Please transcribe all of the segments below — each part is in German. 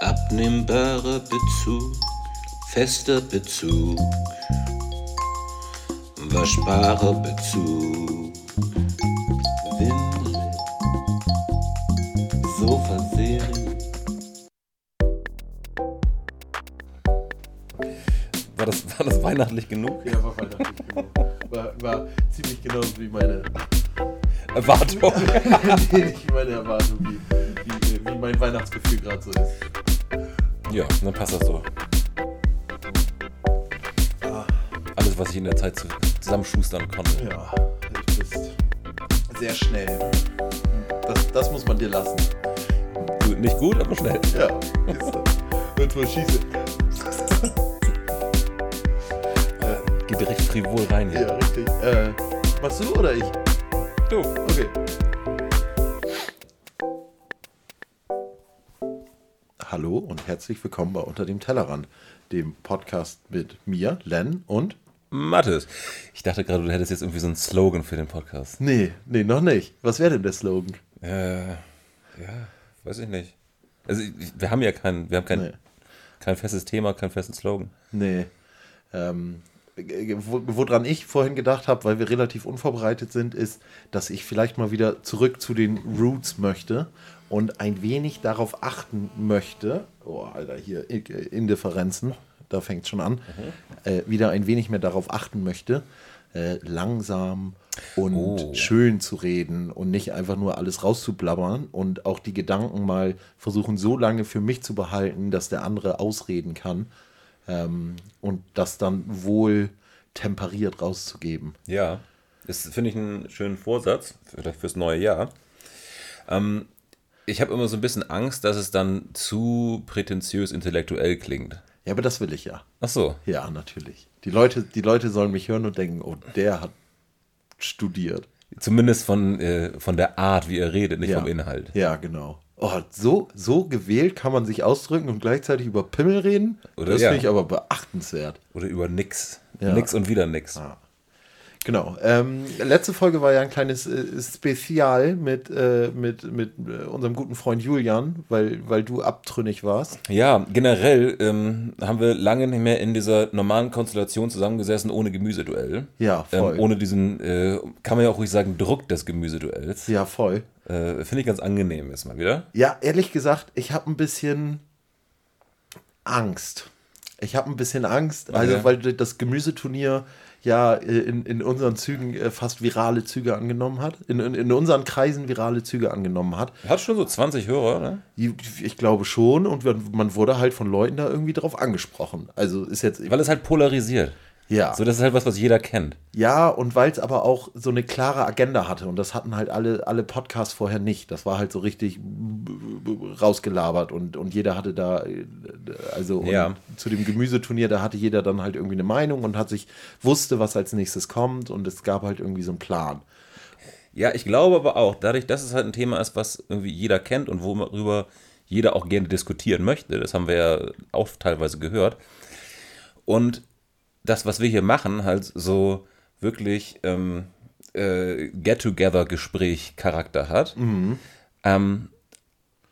Abnehmbarer Bezug, fester Bezug, waschbarer Bezug, Windel, Sofaserie. War das, war das weihnachtlich genug? Ja, war weihnachtlich genug. War, war ziemlich genauso wie meine, Erwartung. nee, nicht wie meine Erwartung, mein Weihnachtsgefühl gerade so ist. ja, dann passt das so. Alles, was ich in der Zeit zu, zusammenschustern konnte. Ja, du bist sehr schnell. Das, das muss man dir lassen. Gut, Nicht gut, aber schnell. Ja. Und wo schieße. Geht direkt frivol rein hier. Ja, richtig. Äh, machst du oder ich? Du. Okay. Und herzlich willkommen bei Unter dem Tellerrand, dem Podcast mit mir, Len und. Mathis. Ich dachte gerade, du hättest jetzt irgendwie so einen Slogan für den Podcast. Nee, nee, noch nicht. Was wäre denn der Slogan? Äh, ja, weiß ich nicht. Also, ich- wir haben ja kein, wir haben kein, Nee. kein festes Thema, keinen festen Slogan. Nee. Ähm, äh, wo- woran ich vorhin gedacht habe, weil wir relativ unvorbereitet sind, ist, dass ich vielleicht mal wieder zurück zu den Roots möchte und ein wenig darauf achten möchte. Oh, Alter, hier äh, Indifferenzen, da fängt es schon an. Äh, wieder ein wenig mehr darauf achten möchte, äh, langsam und Oh. schön zu reden und nicht einfach nur alles rauszublabbern und auch die Gedanken mal versuchen, so lange für mich zu behalten, dass der andere ausreden kann ähm, und das dann wohl temperiert rauszugeben. Ja, das finde ich einen schönen Vorsatz, vielleicht fürs neue Jahr. Ähm, ich habe immer so ein bisschen Angst, dass es dann zu prätentiös intellektuell klingt. Ja, aber das will ich ja. Ach so. Ja, natürlich. Die Leute, die Leute sollen mich hören und denken, oh, der hat studiert. Zumindest von, äh, von der Art, wie er redet, nicht ja. vom Inhalt. Ja, genau. Oh, so, so gewählt kann man sich ausdrücken und gleichzeitig über Pimmel reden. Oder das ja. finde ich aber beachtenswert. Oder über nix. Ja. Nix und wieder nix. Genau. Ähm, letzte Folge war ja ein kleines äh, Spezial mit, äh, mit, mit äh, unserem guten Freund Julian, weil, weil du abtrünnig warst. Ja, generell ähm, haben wir lange nicht mehr in dieser normalen Konstellation zusammengesessen ohne Gemüseduell. Ja, voll. Ähm, ohne diesen, äh, kann man ja auch ruhig sagen, Druck des Gemüseduells. Ja, voll. Äh, Finde ich ganz angenehm jetzt mal wieder. Ja, ehrlich gesagt, ich habe ein bisschen Angst. Ich habe ein bisschen Angst, also Okay. weil das Gemüseturnier ja äh, in, in unseren Zügen äh, fast virale Züge angenommen hat, in, in, in unseren Kreisen virale Züge angenommen hat. Hat schon so 20 Hörer, ne? Ich, ich glaube schon und man man wurde halt von Leuten da irgendwie drauf angesprochen. Also ist jetzt Weil es halt polarisiert. Ja. So, das ist halt was, was jeder kennt. Ja, und weil es aber auch so eine klare Agenda hatte und das hatten halt alle, alle Podcasts vorher nicht. Das war halt so richtig rausgelabert und, und jeder hatte da, äh, also Ja. zu dem Gemüseturnier, da hatte jeder dann halt irgendwie eine Meinung und hat sich, wusste, was als nächstes kommt und es gab halt irgendwie so einen Plan. Ja, ich glaube aber auch, dadurch, dass es halt ein Thema ist, was irgendwie jeder kennt und worüber jeder auch gerne diskutieren möchte, das haben wir ja auch teilweise gehört. Und das, was wir hier machen, halt so wirklich ähm, äh, Get-Together-Gespräch-Charakter hat. Ähm,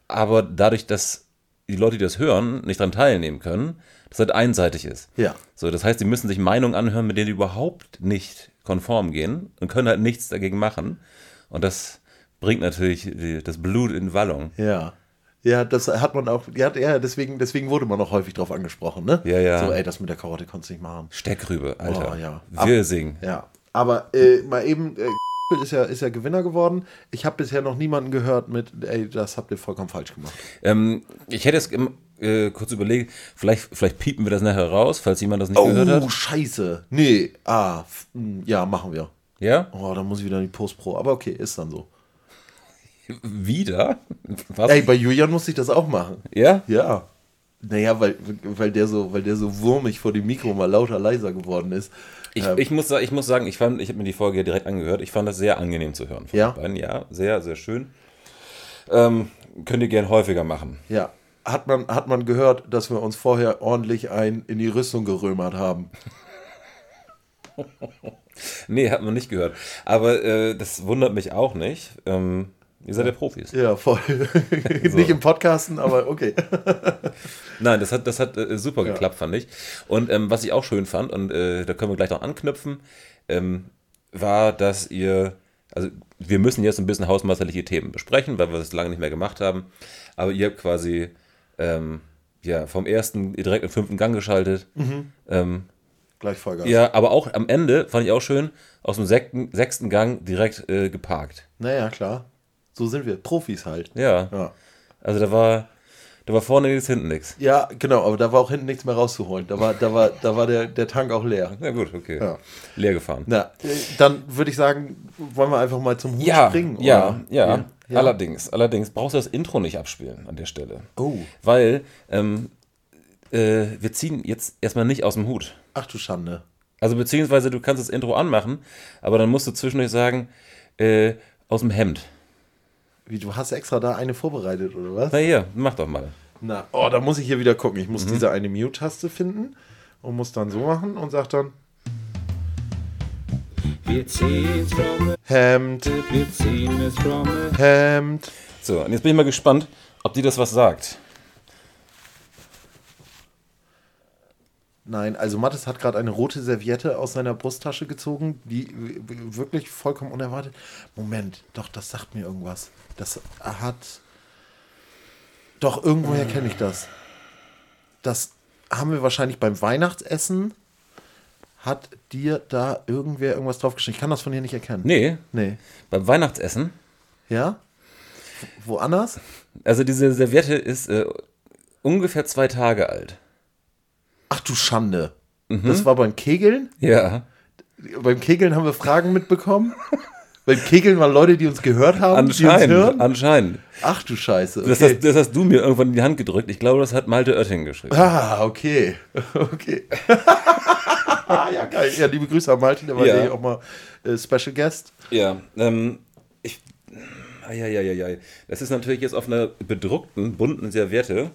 aber dadurch, dass die Leute, die das hören, nicht daran teilnehmen können, das halt einseitig ist. Ja. So, das heißt, die müssen sich Meinungen anhören, mit denen die überhaupt nicht konform gehen und können halt nichts dagegen machen. Und das bringt natürlich die, das Blut in Wallung. Ja. Ja, das hat man auch, ja, ja deswegen, deswegen wurde man auch häufig drauf angesprochen, ne? Ja, ja. So, ey, das mit der Karotte konntest du nicht machen. Steckrübe, Alter. Oh, ja. Wir singen. Ja, aber äh, mal eben, äh, ist ja, ist ja Gewinner geworden. Ich habe bisher noch niemanden gehört mit, ey, das habt ihr vollkommen falsch gemacht. Ähm, ich hätte jetzt ähm, äh, kurz überlegt, vielleicht, vielleicht piepen wir das nachher raus, falls jemand das nicht gehört Oh, hat. scheiße. Nee, ah, f- m, ja, machen wir. Ja? Oh, dann muss ich wieder in die Post-Pro. Aber okay, ist dann so. Wieder? Was? Ey, bei Julian musste ich das auch machen. ja? Ja. Naja, weil, weil, der so, weil der so wurmig vor dem Mikro mal lauter leiser geworden ist. Ich, Ähm, ich, muss, ich muss sagen, ich, fand- ich habe mir die Folge ja direkt angehört. Ich fand das sehr angenehm zu hören. Von Ja? Ja, sehr, sehr schön. Ähm, könnt ihr gern häufiger machen. Ja. Hat man, hat man gehört, dass wir uns vorher ordentlich ein in die Rüstung gerömert haben. Nee, hat man nicht gehört. Aber äh, das wundert mich auch nicht. Ähm, Ihr seid ja Profis. Ja, voll. Nicht im Podcasten, aber okay. Nein, das hat, das hat äh, super geklappt, fand ich. Und ähm, was ich auch schön fand, und äh, da können wir gleich noch anknüpfen, ähm, war, dass ihr, also wir müssen jetzt ein bisschen hausmeisterliche Themen besprechen, weil wir das lange nicht mehr gemacht haben. Aber ihr habt quasi ähm, ja, vom ersten direkt im fünften Gang geschaltet. Ähm, Gleich Vollgas. ja, aber auch am Ende, fand ich auch schön, aus dem sechsten, sechsten Gang direkt äh, geparkt. Naja, klar. So sind wir. Profis halt. Ja, Ja. also da war, da war vorne nichts, hinten nichts. Ja, genau, aber da war auch hinten nichts mehr rauszuholen. Da war, da war, da war der, der Tank auch leer. Na gut, okay. Ja. Leer gefahren. Na, dann würde ich sagen, wollen wir einfach mal zum Hut Ja, springen? ja, oder? ja, ja. Allerdings, allerdings brauchst du das Intro nicht abspielen an der Stelle. Oh. Weil ähm, äh, wir ziehen jetzt erstmal nicht aus dem Hut. Ach du Schande. Also beziehungsweise du kannst das Intro anmachen, aber dann musst du zwischendurch sagen, äh, aus dem Hemd. Wie, du hast extra da eine vorbereitet, oder was? Na hier, mach doch mal. Na, oh, da muss ich hier wieder gucken. Ich Mhm. muss diese eine Mute-Taste finden und muss dann so machen und sag dann Wir ziehen's from the Hemd, wir ziehen es from the Hemd. So, und jetzt bin ich mal gespannt, ob dir das was sagt. Nein, also Mattes hat gerade eine rote Serviette aus seiner Brusttasche gezogen, die wirklich vollkommen unerwartet. Moment, doch, das sagt mir irgendwas. Das hat. Doch, irgendwoher kenne ich das. Das haben wir wahrscheinlich beim Weihnachtsessen. Hat dir da irgendwer irgendwas draufgeschrieben? Ich kann das von hier nicht erkennen. Nee, Nee. beim Weihnachtsessen. Ja? Wo- Woanders? Also diese Serviette ist äh, ungefähr zwei Tage alt. Ach du Schande. Mhm. Das war beim Kegeln? Ja. Beim Kegeln haben wir Fragen mitbekommen. beim Kegeln waren Leute, die uns gehört haben, die uns Anscheinend, hören. anscheinend. Ach du Scheiße. Das, Okay. hast, das hast du mir irgendwann in die Hand gedrückt. Ich glaube, das hat Malte Oetting geschrieben. ah, okay. Okay. ja, geil. Ja, liebe Grüße an Malte, der war Ja. auch mal äh, Special Guest. Ja, ähm, ich. Eieieiei. Das ist natürlich jetzt auf einer bedruckten, bunten Serviette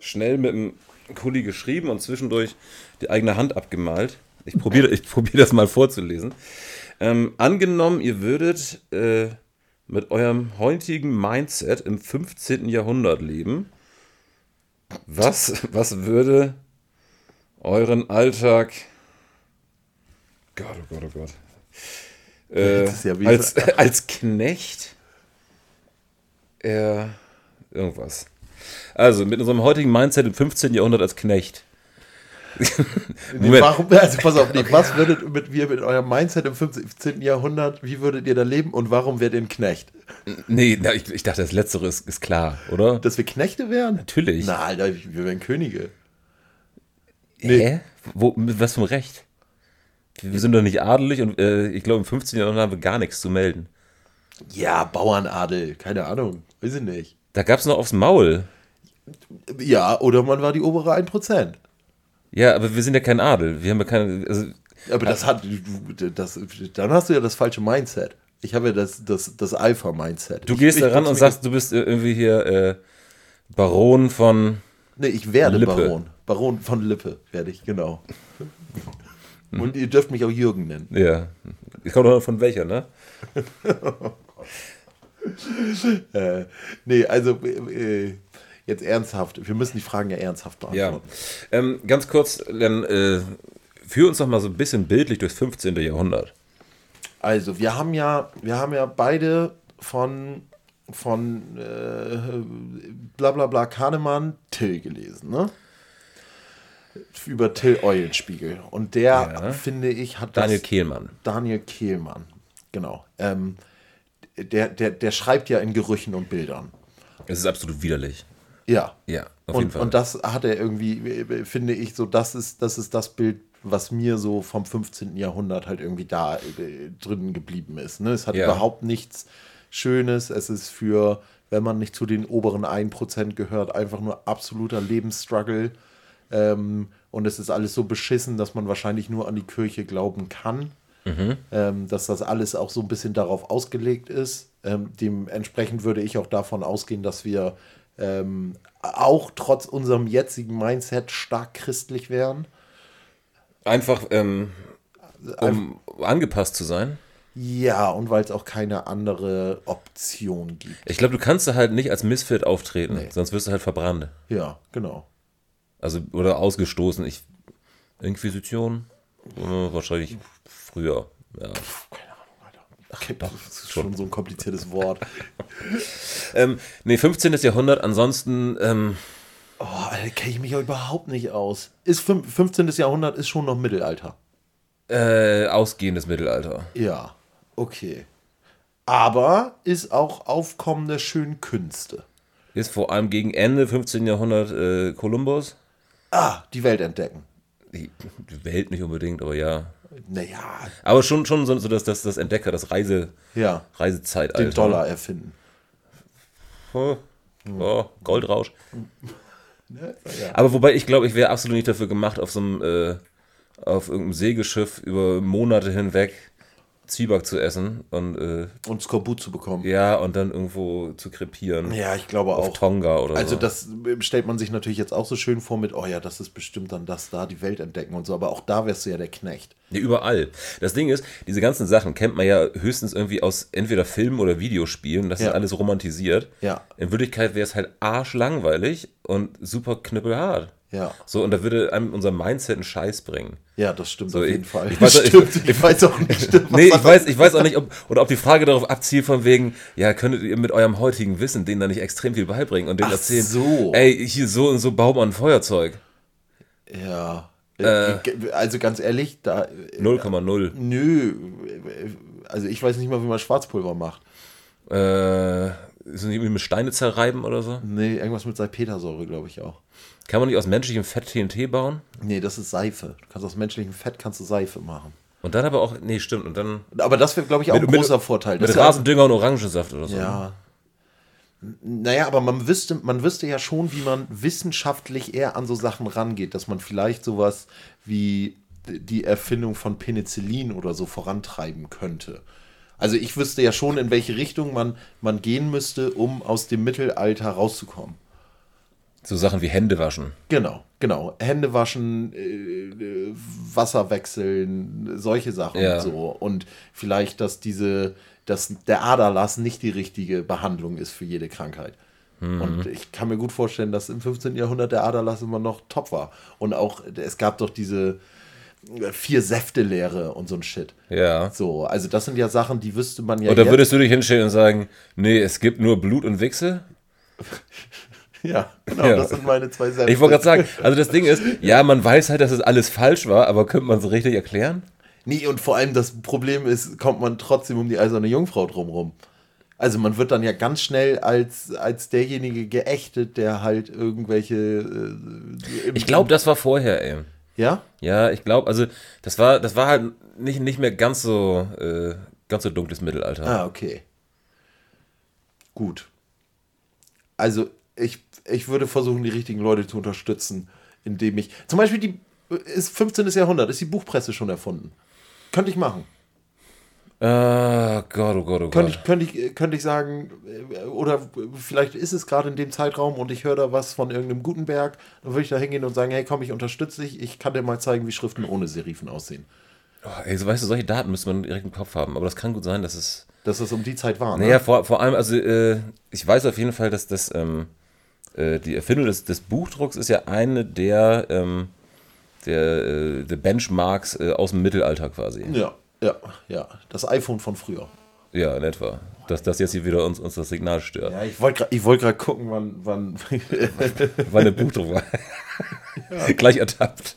schnell mit dem Kuli geschrieben und zwischendurch die eigene Hand abgemalt. Ich probiere ich probier das mal vorzulesen. Ähm, angenommen, ihr würdet äh, mit eurem heutigen Mindset im 15. Jahrhundert leben, was, was würde euren Alltag. Gott, oh Gott, oh Gott. Äh, ja als, als Knecht. Äh, irgendwas. Also, mit unserem heutigen Mindset im 15. Jahrhundert als Knecht. Nee, warum, also pass auf, nee, was würdet mit, wir mit eurem Mindset im 15. Jahrhundert, wie würdet ihr da leben und warum wärt ihr ein Knecht? Nee, na, ich, ich dachte, das Letztere ist, ist klar, oder? Dass wir Knechte wären? Natürlich. Na, Alter, wir wären Könige. Hä? Wo, mit was vom Recht? Wir sind doch nicht adelig und äh, ich glaube, im 15. Jahrhundert haben wir gar nichts zu melden. Ja, Bauernadel, keine Ahnung, weiß ich nicht. Da gab es noch aufs Maul. Ja, oder man war die obere 1%. Ja, aber wir sind ja kein Adel. Wir haben ja keine. Also, Aber das hat, das, dann hast du ja das falsche Mindset. Ich habe ja das, das, das Alpha-Mindset. du gehst ich da ran und sagst, du bist äh, irgendwie hier äh, Baron von. Nee, ich werde Lippe. Baron. Baron von Lippe werde ich, genau. Und ihr dürft mich auch Jürgen nennen. Ja. Ich komme doch von welcher, ne? Äh, nee, also äh, jetzt ernsthaft. Wir müssen die Fragen ja ernsthaft Ja. beantworten. Ähm, ganz kurz, dann äh, führ uns doch mal so ein bisschen bildlich durchs 15. Jahrhundert. Also, wir haben ja, wir haben ja beide von, von äh, bla bla bla Kahnemann Till gelesen, ne? Über Till Eulenspiegel. Und der, Ja. finde ich, hat Daniel das, Kehlmann. Daniel Kehlmann, genau. Ähm, der, der, der schreibt ja in Gerüchen und Bildern. Es ist absolut widerlich. Ja. Ja, auf jeden Und, Fall. und das hat er irgendwie, finde ich, so, das ist, das ist das Bild, was mir so vom 15. Jahrhundert halt irgendwie da äh, drin geblieben ist. Ne? Es hat Ja. überhaupt nichts Schönes. Es ist für, wenn man nicht zu den oberen 1% gehört, einfach nur absoluter Lebensstruggle. Ähm, und es ist alles so beschissen, dass man wahrscheinlich nur an die Kirche glauben kann. Ähm, dass das alles auch so ein bisschen darauf ausgelegt ist. Ähm, dementsprechend würde ich auch davon ausgehen, dass wir ähm, auch trotz unserem jetzigen Mindset stark christlich wären. Einfach, ähm, um angepasst zu sein. Ja, und weil es auch keine andere Op Option gibt. Ich glaube, du kannst da halt nicht als Misfit auftreten, Nee. sonst wirst du halt verbrannt. Ja, genau. Also, oder ausgestoßen. Ich, Inquisition? Äh, wahrscheinlich früher. Ja. Okay, das ist schon so ein kompliziertes Wort. Ähm, nee, 15. Jahrhundert, ansonsten, ähm, Oh, Alter, kenne ich mich ja überhaupt nicht aus. Ist fün- 15. Jahrhundert ist schon noch Mittelalter. äh, ausgehendes Mittelalter. Ja, okay. Aber ist auch Aufkommen der schönen Künste. Ist vor allem gegen Ende 15. Jahrhundert äh, Kolumbus. Ah, die Welt entdecken. Die die Welt nicht unbedingt, aber ja. Naja, Aber schon, schon so, so das, das, das Entdecker, das Reise, ja, Reisezeitalter. den Dollar erfinden. Oh, oh, Goldrausch. Aber wobei ich glaube, ich wäre absolut nicht dafür gemacht, auf so einem, äh, auf irgendeinem Segelschiff über Monate hinweg Zwieback zu essen und äh, Und Skorbut zu bekommen. ja, und dann irgendwo zu krepieren. Ja, ich glaube Auf auch. Tonga oder Also so. das stellt man sich natürlich jetzt auch so schön vor mit, oh ja, das ist bestimmt dann das da, die Welt entdecken und so, aber auch da wärst du ja der Knecht. Ja, überall. Das Ding ist, diese ganzen Sachen kennt man ja höchstens irgendwie aus entweder Filmen oder Videospielen. Das Ja. ist alles romantisiert. Ja. In Wirklichkeit wäre es halt arschlangweilig und super knüppelhart. Ja. So, und da würde einem unser Mindset einen Scheiß bringen. Ja, das stimmt So, auf ich- jeden Fall. ich weiß- ich- stimmt, ich, weiß auch nicht, Nee, ich weiß, ich weiß auch nicht, ob, oder ob die Frage darauf abzielt, von wegen, ja, könntet ihr mit eurem heutigen Wissen denen da nicht extrem viel beibringen und denen Ach erzählen, so. ey, hier so und so baut man ein Feuerzeug. Ja. Äh. also ganz ehrlich, da. 0,0. Nö. Also ich weiß nicht mal, wie man Schwarzpulver macht. Äh, ist das nicht irgendwie mit Steine zerreiben oder so? Nee, irgendwas mit Salpetersäure, glaube ich auch. Kann man nicht aus menschlichem Fett TNT bauen? Nee, das ist Seife. Du kannst aus menschlichem Fett kannst du Seife machen. Und dann aber auch, nee, stimmt, und dann Aber das wäre, glaube ich, auch ein großer Vorteil. Das Mit ist ja- Rasendünger und Orangensaft oder so. Ja. Naja, aber man wüsste, man wüsste ja schon, wie man wissenschaftlich eher an so Sachen rangeht, dass man vielleicht sowas wie die Erfindung von Penicillin oder so vorantreiben könnte. Also ich wüsste ja schon, in welche Richtung man, man gehen müsste, um aus dem Mittelalter rauszukommen. So Sachen wie Hände waschen. Genau, genau. Hände waschen, äh, äh, Wasser wechseln, solche Sachen Ja. und so. Und vielleicht, dass diese, dass der Aderlass nicht die richtige Behandlung ist für jede Krankheit. Mhm. Und ich kann mir gut vorstellen, dass im 15. Jahrhundert der Aderlass immer noch top war. Und auch, es gab doch diese äh, Vier-Säfte-Lehre und so ein Shit. Ja. So, also das sind ja Sachen, die wüsste man ja jetzt. würdest du dich hinstellen und sagen, nee, es gibt nur Blut und Wichse? ja, genau, Ja. das sind meine zwei Säfte. Ich wollte gerade sagen, also das Ding ist, ja, man weiß halt, dass es alles falsch war, aber könnte man es richtig erklären? Nee, und vor allem das Problem ist, kommt man trotzdem um die eiserne Jungfrau drumrum. Also man wird dann ja ganz schnell als, als derjenige geächtet, der halt irgendwelche... Äh, Ich glaube, das war vorher, ey. Ja? Ja, ich glaube, also das war, das war halt nicht, nicht mehr ganz so, äh, ganz so dunkles Mittelalter. Ah, okay. Gut. Also ich, ich würde versuchen, die richtigen Leute zu unterstützen, indem ich... Zum Beispiel die ist 15. Jahrhundert, ist die Buchpresse schon erfunden. Könnte ich machen. Ah, Gott, oh Gott, oh Könnte Gott. ich, könnte, ich, könnte ich sagen, äh, oder vielleicht ist es gerade in dem Zeitraum und ich höre da was von irgendeinem Gutenberg, dann würde ich da hingehen und sagen, hey komm, ich unterstütze dich, ich kann dir mal zeigen, wie Schriften ohne Serifen aussehen. Oh, ey, so, weißt du, solche Daten müsste man direkt im Kopf haben, aber das kann gut sein, dass es. Dass das um die Zeit war. Naja, Ne? vor, vor allem, also äh, ich weiß auf jeden Fall, dass das, ähm, äh, die Erfindung des, des Buchdrucks ist ja eine der, ähm, der, äh, der Benchmarks äh, aus dem Mittelalter quasi. Ja, ja, ja. Das iPhone von früher. Ja, in etwa. Dass das jetzt hier wieder uns, uns das Signal stört. Ja, ich wollte gerade wollt gucken, wann. wann Weil eine Buchdruck war. Gleich ertappt.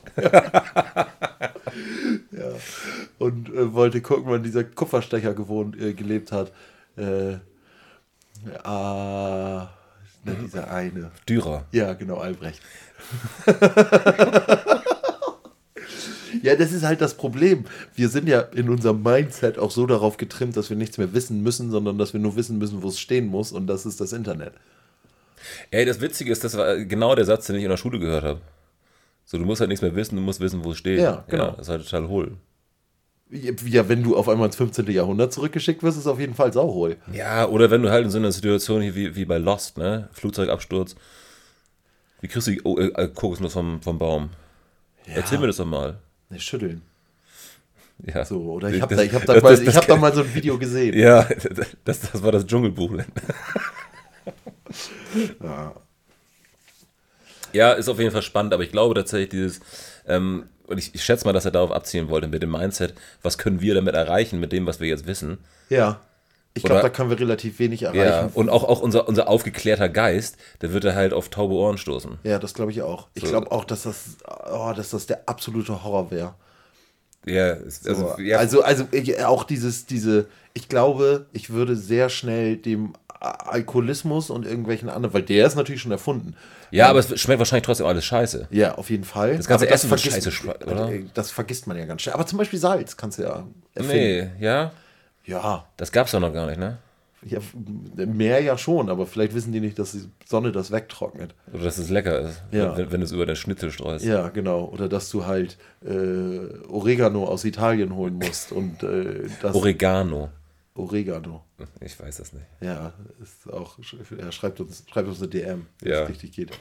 und äh, wollte gucken, wann dieser Kupferstecher gewohnt, äh, gelebt hat. Äh, ah, na, dieser eine. Dürer. Ja, genau, Albrecht. ja, das ist halt das Problem. Wir sind ja in unserem Mindset auch so darauf getrimmt, dass wir nichts mehr wissen müssen, sondern dass wir nur wissen müssen, wo es stehen muss und das ist das Internet. Ey, das Witzige ist, das war genau der Satz, den ich in der Schule gehört habe. So, du musst halt nichts mehr wissen, du musst wissen, wo es steht. Ja, genau. das ist halt total hohl. Ja, wenn du auf einmal ins 15. Jahrhundert zurückgeschickt wirst, ist es auf jeden Fall sauhohl. Ja, oder wenn du halt in so einer Situation hier wie, wie bei Lost, ne? Flugzeugabsturz. Wie kriegst du die oh, äh, Kokosnuss vom, vom Baum? Erzähl mir das doch mal. Ne, schütteln. Ja. So, oder ich habe da, ich hab da, das- mal, das- ich das hab da mal so ein Video gesehen. Ja, das, das war das Dschungelbuch. Ja. Ja, ist auf jeden Fall spannend, aber ich glaube tatsächlich dieses, ähm, und ich, ich schätze mal, dass er darauf abzielen wollte mit dem Mindset, was können wir damit erreichen, mit dem, was wir jetzt wissen. Ja. Ich glaube, da können wir relativ wenig Ja, erreichen. und auch, auch unser, unser aufgeklärter Geist, der wird er halt auf taube Ohren stoßen. Ja, das glaube ich auch. Ich So. glaube auch, dass das, oh, dass das der absolute Horror wäre. Ja, also, Also, ja, also, also ich- auch dieses, diese, ich glaube, ich würde sehr schnell dem Alkoholismus und irgendwelchen anderen, weil der ist natürlich schon erfunden. ja, aber es schmeckt wahrscheinlich trotzdem alles scheiße. Ja, auf jeden Fall. Das ganze Aber Essen wird vergisst- scheiße oder? Das vergisst man ja ganz schnell. Aber zum Beispiel Salz kannst du ja erfinden. Nee, ja, Ja, das gab's doch noch gar nicht, ne? ja, mehr ja schon, aber vielleicht wissen die nicht, dass die Sonne das wegtrocknet. Oder dass es lecker ist, Ja. wenn, wenn du es über den Schnitzel streust. Ja, genau. Oder dass du halt äh, Oregano aus Italien holen musst und äh, das Oregano. Oregano. Ich weiß das nicht. Ja, ist auch, er schreibt uns, schreibt uns eine DM, wenn Ja. es richtig geht.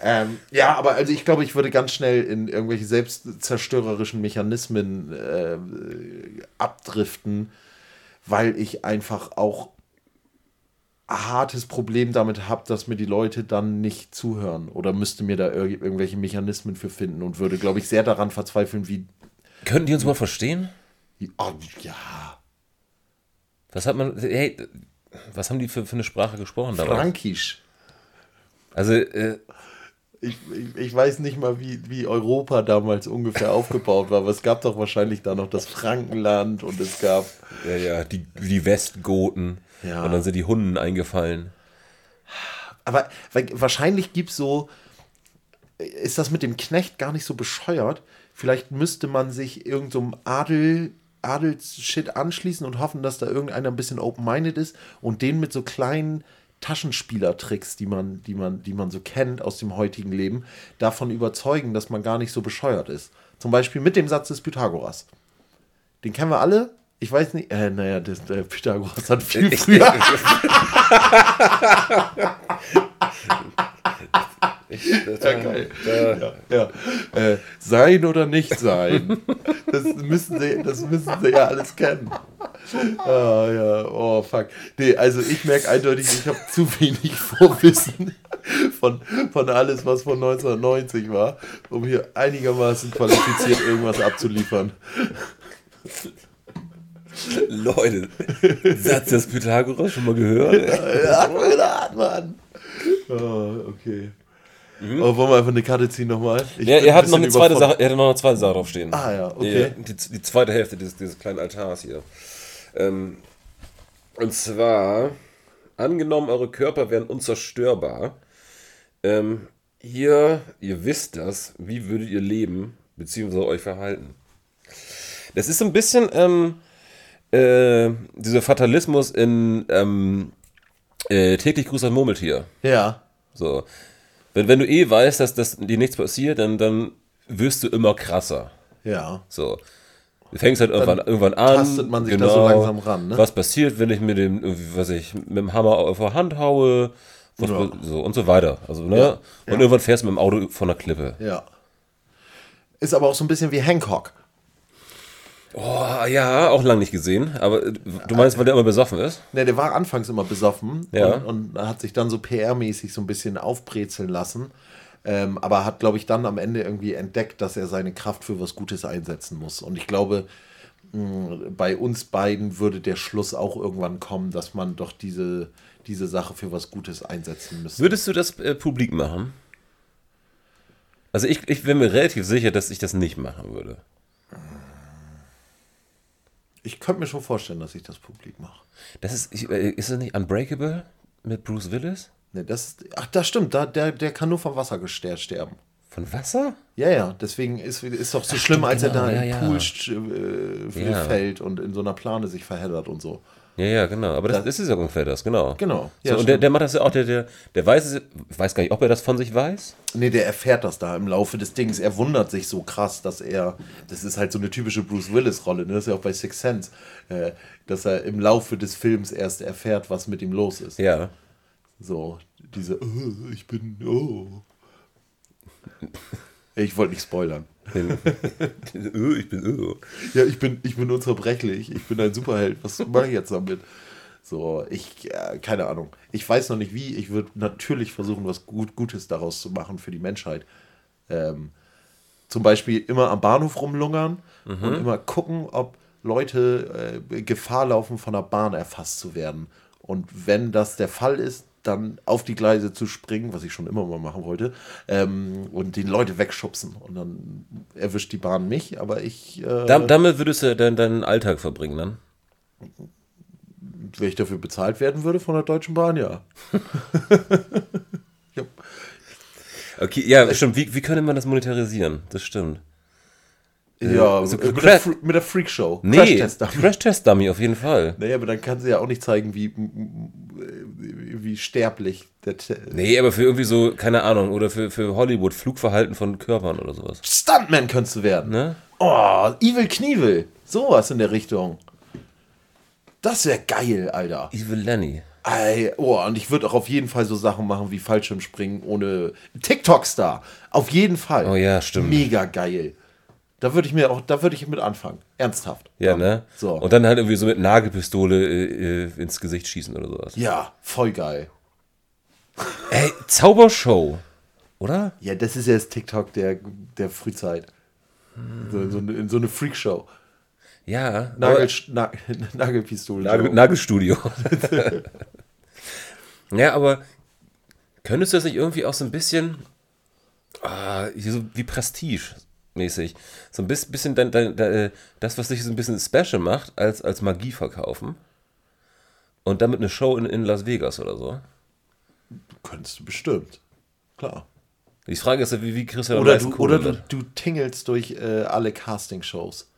Ähm, ja, aber also ich glaube, ich würde ganz schnell in irgendwelche selbstzerstörerischen Mechanismen äh, abdriften, weil ich einfach auch ein hartes Problem damit habe, dass mir die Leute dann nicht zuhören oder müsste mir da irg irgendwelche Mechanismen für finden und würde, glaube ich, sehr daran verzweifeln, wie. Könnten die uns überhaupt verstehen? oh, ja, Was hat man, hey, was haben die für, für eine Sprache gesprochen damals? Frankisch. Also, äh, Ich, ich, ich weiß nicht mal, wie, wie Europa damals ungefähr aufgebaut war, aber es gab doch wahrscheinlich da noch das Frankenland und es gab. ja, ja, die, die Westgoten. Ja. Und dann sind die Hunden eingefallen. Aber wahrscheinlich gibt es so. Ist das mit dem Knecht gar nicht so bescheuert? Vielleicht müsste man sich irgendeinem Adel, Adelsshit anschließen und hoffen, dass da irgendeiner ein bisschen open-minded ist und den mit so kleinen Taschenspielertricks, die man, die, man, die man so kennt aus dem heutigen Leben, davon überzeugen, dass man gar nicht so bescheuert ist. Zum Beispiel mit dem Satz des Pythagoras. Den kennen wir alle. Ich weiß nicht, äh, naja, das, der Pythagoras hat viel früher. Ja, geil. Ja, ja. Äh, sein oder nicht sein. Das müssen sie, das müssen sie ja alles kennen. Ah, ja, oh fuck. Nee, also ich merke eindeutig, ich habe zu wenig Vorwissen von, von alles, was von 1990 war, um hier einigermaßen qualifiziert irgendwas abzuliefern. Leute, Satz des Pythagoras schon mal gehört? Ja, hat man gedacht, Mann. Oh, okay. Oh, wollen wir einfach eine Karte ziehen nochmal? Ja, er ein hat noch eine zweite. Sache, er hatte noch eine zweite Sache draufstehen. Ah, ja, okay. Die, die, die zweite Hälfte dieses, dieses kleinen Altars hier. Ähm, und zwar, angenommen, eure Körper wären unzerstörbar. Ähm, ihr, ihr wisst das, wie würdet ihr leben, beziehungsweise euch verhalten? Das ist so ein bisschen ähm, äh, dieser Fatalismus in ähm, äh, täglich grüßt ein Murmeltier. Ja. So. Wenn, wenn du eh weißt, dass, dass dir nichts passiert, dann, dann wirst du immer krasser. Ja. So. Du fängst halt irgendwann, irgendwann an. genau, tastet man sich da so langsam ran, ne? Was passiert, wenn ich mit dem, was ich, mit dem Hammer auf der Hand haue, was, Ja. so und so weiter. Also, ne? Ja. Und Ja. irgendwann fährst du mit dem Auto von der Klippe. Ja. Ist aber auch so ein bisschen wie Hancock. Oh, ja, auch lang nicht gesehen. Aber äh, du meinst, weil der immer besoffen ist? Ne, der war anfangs immer besoffen Ja. und, und hat sich dann so PR-mäßig so ein bisschen aufbrezeln lassen. Ähm, aber hat, glaube ich, dann am Ende irgendwie entdeckt, dass er seine Kraft für was Gutes einsetzen muss. Und ich glaube, mh, bei uns beiden würde der Schluss auch irgendwann kommen, dass man doch diese, diese Sache für was Gutes einsetzen müsste. Würdest du das äh, publik machen? Also ich, ich bin mir relativ sicher, dass ich das nicht machen würde. Ich könnte mir schon vorstellen, dass ich das publik mache. Das ist, äh, ist das nicht Unbreakable mit Bruce Willis? Ne, das, ach, das stimmt, da, der, der kann nur vom Wasser gester- sterben. Von Wasser? Ja, ja, deswegen ist ist doch so schlimm, als er genau, da ja, im. Pool äh, Ja. fällt und in so einer Plane sich verheddert und so. Ja, ja, genau. Aber das, das ist ja ungefähr das, genau. Genau. So, Ja, und der, der macht das ja auch, der, der, der weiß es, weiß gar nicht, ob er das von sich weiß. Nee, der erfährt das da im Laufe des Dings. Er wundert sich so krass, dass er, das ist halt so eine typische Bruce Willis-Rolle, ne? das ist ja auch bei Six Sense, äh, dass er im Laufe des Films erst erfährt, was mit ihm los ist. Ja. So, diese, oh, ich bin, oh. Ich wollte nicht spoilern. Ich bin öh. Ja, ich bin, ich bin unzerbrechlich. Ich bin ein Superheld. Was mache ich jetzt damit? So, ich, äh, keine Ahnung. Ich weiß noch nicht wie. Ich würde natürlich versuchen, was gut, Gutes daraus zu machen für die Menschheit. Ähm, zum Beispiel immer am Bahnhof rumlungern und immer gucken, ob Leute äh, Gefahr laufen, von der Bahn erfasst zu werden. Und wenn das der Fall ist, dann auf die Gleise zu springen, was ich schon immer mal machen wollte, ähm, und die Leute wegschubsen. Und dann erwischt die Bahn mich, aber ich, äh, Da, damit würdest du deinen, deinen Alltag verbringen dann? wenn ich dafür bezahlt werden würde von der Deutschen Bahn, ja. ja. Okay, ja, stimmt. Wie, wie könnte man das monetarisieren? Das stimmt. Ja, so äh, mit, der, mit der Freakshow. Nee, Crashtester. Crash-Test-Dummy auf jeden Fall. Naja, aber dann kann sie ja auch nicht zeigen, wie, wie wie sterblich der Te Nee, aber für irgendwie so, keine Ahnung, oder für, für Hollywood, Flugverhalten von Körpern oder sowas. Stuntman könntest du werden. Ne? Oh, Evil Knievel. Sowas in der Richtung. Das wäre geil, Alter. Evil Lenny. Ey, oh, und ich würde auch auf jeden Fall so Sachen machen wie Fallschirmspringen ohne TikTok-Star. Auf jeden Fall. Oh ja, stimmt. Mega geil. Da würde ich mir auch, da würde ich mit anfangen. Ernsthaft. Ja, ne? So. Und dann halt irgendwie so mit Nagelpistole äh, äh, ins Gesicht schießen oder sowas. Ja, voll geil. Ey, Zaubershow. Oder? Ja, das ist ja das TikTok der, der Frühzeit. So, so, eine, in so eine Freakshow. Ja. Nagel, na, Nagelpistole. Nagel, Nagelstudio. ja, aber könntest du das nicht irgendwie auch so ein bisschen ah, so wie Prestige mäßig, so ein bis- bisschen dein, dein, dein, äh, das, was dich so ein bisschen special macht, als, als Magie verkaufen und damit eine Show in, in Las Vegas oder so? Könntest du bestimmt. Klar. Die Frage ist ja, wie, wie kriegst du da Oder, du, oder du, du tingelst durch äh, alle Castingshows.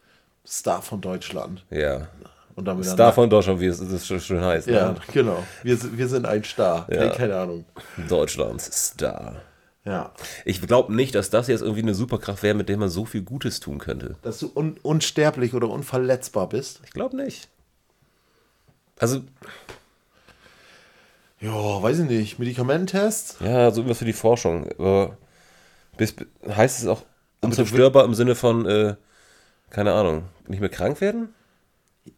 Star von Deutschland. Ja. Und damit dann- Star von Deutschland, wie es das schon schön heißt. Ja, Ne? genau. Wir, sind- wir sind ein Star. Ja. Nee, keine Ahnung. Deutschlands Star. Ja. Ich glaube nicht, dass das jetzt irgendwie eine Superkraft wäre, mit der man so viel Gutes tun könnte. Dass du un unsterblich oder unverletzbar bist. Ich glaube nicht. Also, Ja, weiß ich nicht. Medikamententests? ja, so irgendwas für die Forschung. Aber bis, heißt es auch unzerstörbar im Sinne von, äh, keine Ahnung, nicht mehr krank werden?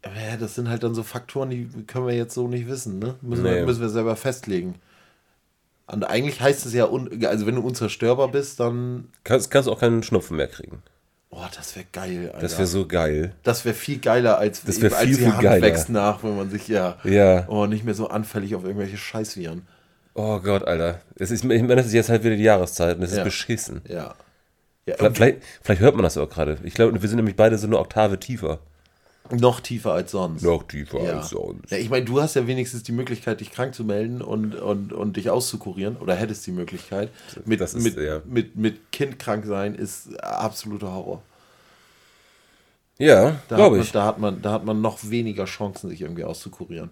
Ja, das sind halt dann so Faktoren, die können wir jetzt so nicht wissen, ne? Müssen, Nee. wir, müssen wir selber festlegen. Und eigentlich heißt es ja, also wenn du unzerstörbar bist, dann. Kannst, kannst du auch keinen Schnupfen mehr kriegen. Oh, das wäre geil, Alter. Das wäre so geil. Das wäre viel geiler, als, Das als viel, die viel Hand geiler. wächst nach, wenn man sich ja, Ja. Oh, nicht mehr so anfällig auf irgendwelche Scheißviren. Oh Gott, Alter. Es ist, ich meine, das ist jetzt halt wieder die Jahreszeit und es ist Ja. beschissen. Ja. ja Vielleicht, vielleicht, vielleicht hört man das auch gerade. Ich glaube, wir sind nämlich beide so eine Oktave tiefer. Noch tiefer als sonst. Noch tiefer Ja. als sonst. Ja, ich meine, du hast ja wenigstens die Möglichkeit, dich krank zu melden und, und, und dich auszukurieren. Oder hättest die Möglichkeit. Mit, Das ist, mit, ja. mit, mit Kind krank sein ist absoluter Horror. Ja, Da, glaube ich. da, hat man, da hat man noch weniger Chancen, sich irgendwie auszukurieren.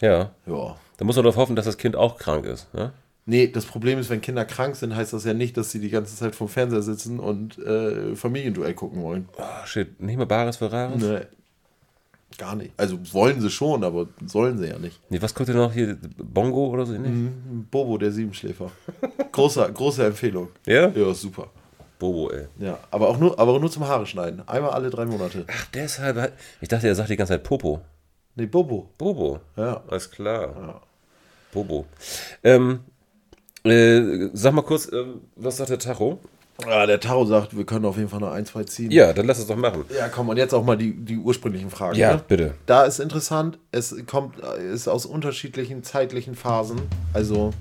Ja. Ja. Da muss man darauf hoffen, dass das Kind auch krank ist. Ne? Nee, das Problem ist, wenn Kinder krank sind, heißt das ja nicht, dass sie die ganze Zeit vom Fernseher sitzen und äh, Familienduell gucken wollen. Oh, shit. Nicht mal Bares für Rares? Nee. Gar nicht. Also wollen sie schon, aber sollen sie ja nicht. Nee, was kommt denn noch hier? Bongo oder so? Nee. Bobo, der Siebenschläfer. Großer, große Empfehlung. Ja? Ja, super. Bobo, ey. Ja, aber auch nur, aber nur zum Haare schneiden. Einmal alle drei Monate. Ach, deshalb. hat- Ich dachte, er sagt die ganze Zeit Popo. Nee, Bobo. Bobo. Ja. Alles klar. Bobo. Ähm, äh, sag mal kurz, ähm, was sagt der Tacho? Ah, der Taro sagt, wir können auf jeden Fall noch ein, zwei ziehen. Ja, dann lass es doch machen. Ja, komm, und jetzt auch mal die, die ursprünglichen Fragen. Ja, ne? bitte. Da ist interessant, es kommt, ist aus unterschiedlichen zeitlichen Phasen. Also,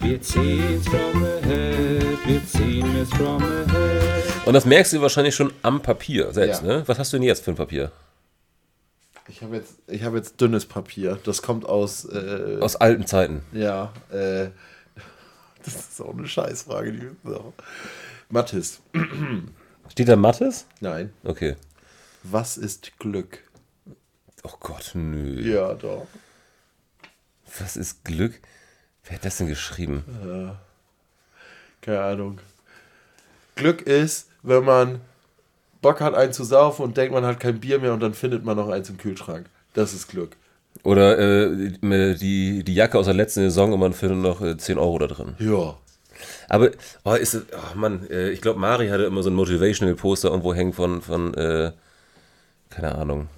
Wir ziehen's from ahead, wir ziehen es from ahead. Und das merkst du wahrscheinlich schon am Papier selbst, Ja. ne? Was hast du denn jetzt für ein Papier? ich habe jetzt, ich habe jetzt dünnes Papier. Das kommt aus, äh, Aus alten Zeiten. ja, äh, das ist auch eine Scheißfrage, die. Mathis. Steht da Mattes? Nein. Okay. Was ist Glück? Oh Gott, nö. Ja, doch. Was ist Glück? Wer hat das denn geschrieben? Keine Ahnung. Glück ist, wenn man Bock hat, einen zu saufen und denkt, man hat kein Bier mehr und dann findet man noch eins im Kühlschrank. Das ist Glück. Oder äh, die, die Jacke aus der letzten Saison und man findet noch äh, 10 Euro da drin. Ja. Aber, oh, ist es, oh Mann, äh, ich glaube, Mari hatte immer so ein Motivational-Poster irgendwo hängen von, von äh, keine Ahnung,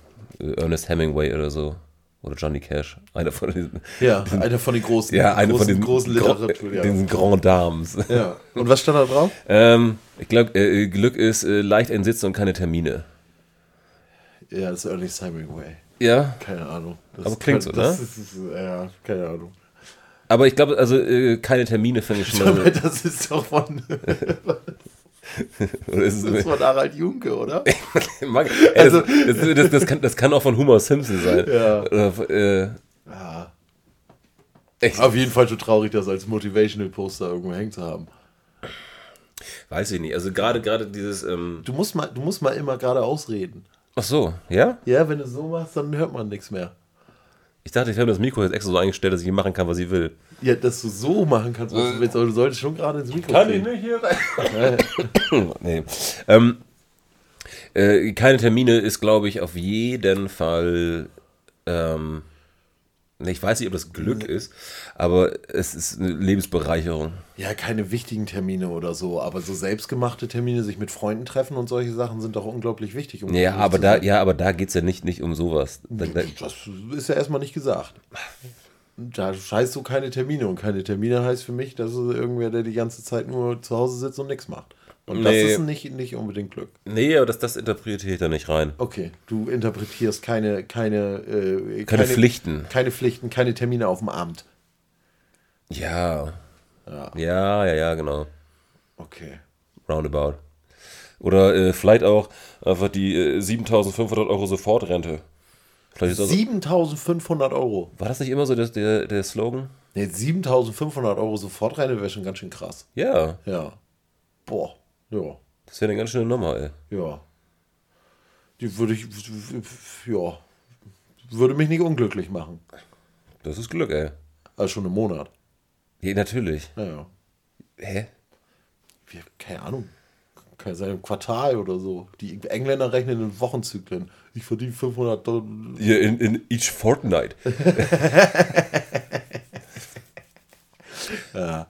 äh, Ernest Hemingway oder so. Oder Johnny Cash. Einer von diesen. Ja, einer von den großen, Ja, eine großen, von diesen großen Literatur. Gro- diesen Grand Dames. Ja. Und was stand da drauf? ähm, ich glaube, äh, Glück ist äh, leicht entsitzen und keine Termine. Ja, das ist Ernest Hemingway. Ja, Keine Ahnung. Das Aber klingt so, das ne? Ist, ja, keine Ahnung. aber ich glaube, also äh, keine Termine finde ich schon mal. das ist doch von, Oder ist es das ist von Harald Junke, oder? Ey, das, das, das, das, kann, das kann auch von Homer Simpson sein. Ja. Oder, äh, Ja. echt, Auf jeden Fall schon traurig, das als Motivational Poster irgendwo hängen zu haben. weiß ich nicht. Also gerade gerade dieses. Ähm, Du musst mal, du musst mal immer gerade ausreden. Ach so, ja? Ja, wenn du so machst, dann hört man nichts mehr. Ich dachte, ich habe das Mikro jetzt extra so eingestellt, dass ich machen kann, was ich will. Ja, dass du so machen kannst, was du willst, aber du solltest schon gerade ins Mikro reden. nicht hier rein? nee. Ähm, äh, keine Termine ist, glaube ich, auf jeden Fall. Ähm, ich weiß nicht, ob das Glück ist, aber es ist eine Lebensbereicherung. Ja, keine wichtigen Termine oder so, aber so selbstgemachte Termine, sich mit Freunden treffen und solche Sachen sind doch unglaublich wichtig. Um Ja, aber da, ja, aber da geht es ja nicht, nicht um sowas. Da, da, Das ist ja erstmal nicht gesagt. Da heißt so keine Termine und keine Termine heißt für mich, dass es irgendwer, der die ganze Zeit nur zu Hause sitzt und nichts macht. Und das Nee. ist nicht, nicht unbedingt Glück. nee, aber das, das interpretiere ich da nicht rein. Okay, du interpretierst keine, keine, äh, Keine Pflichten. Keine Pflichten, keine Termine auf dem Abend. Ja. Ja. Ja, ja, ja, genau. Okay. Roundabout. Oder äh, vielleicht auch einfach die äh, 7500 Euro Sofortrente. Das, 7500 Euro. war das nicht immer so das, der, der Slogan? Ne, 7500 Euro Sofortrente wäre schon ganz schön krass. Ja, Ja. Boah. Ja. das wäre eine ganz schöne Nummer, ey. Ja. Die würde ich. Ja. Würde mich nicht unglücklich machen. Das ist Glück, ey. Also schon im Monat. Ja, natürlich. Naja. Hä? Wir, keine Ahnung. Kann sein im Quartal oder so. Die Engländer rechnen in Wochenzyklen. Ich verdiene 500 Dollar. Hier in, in each fortnight. Ja,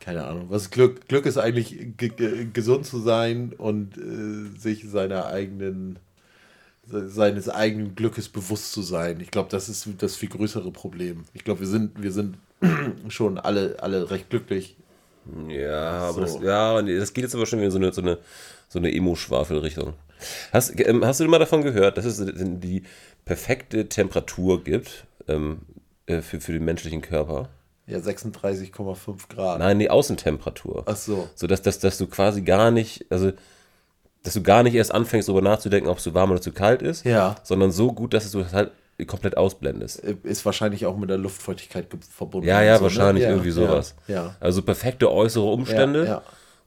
keine Ahnung. Was ist Glück? Glück ist eigentlich ge ge gesund zu sein und äh, sich seiner eigenen se- seines eigenen Glückes bewusst zu sein. Ich glaube, das ist das viel größere Problem. Ich glaube, wir sind wir sind schon alle alle recht glücklich. Ja, aber So. das, ja, das geht jetzt aber schon wieder in so eine, so eine, so eine Emo-Schwafel-Richtung. Hast, ähm, hast du mal davon gehört, dass es die perfekte Temperatur gibt ähm, äh, für, für den menschlichen Körper? Ja, 36,5 Grad. Nein, die Außentemperatur. Ach so. So dass, dass, dass du quasi gar nicht, also dass du gar nicht erst anfängst, darüber nachzudenken, ob es zu warm oder zu kalt ist, Ja. sondern so gut, dass du es halt komplett ausblendest. Äh, Ist wahrscheinlich auch mit der Luftfeuchtigkeit verbunden. Ja, ja, so, ne? wahrscheinlich Ja, irgendwie sowas. Ja. Also perfekte äußere Umstände Ja,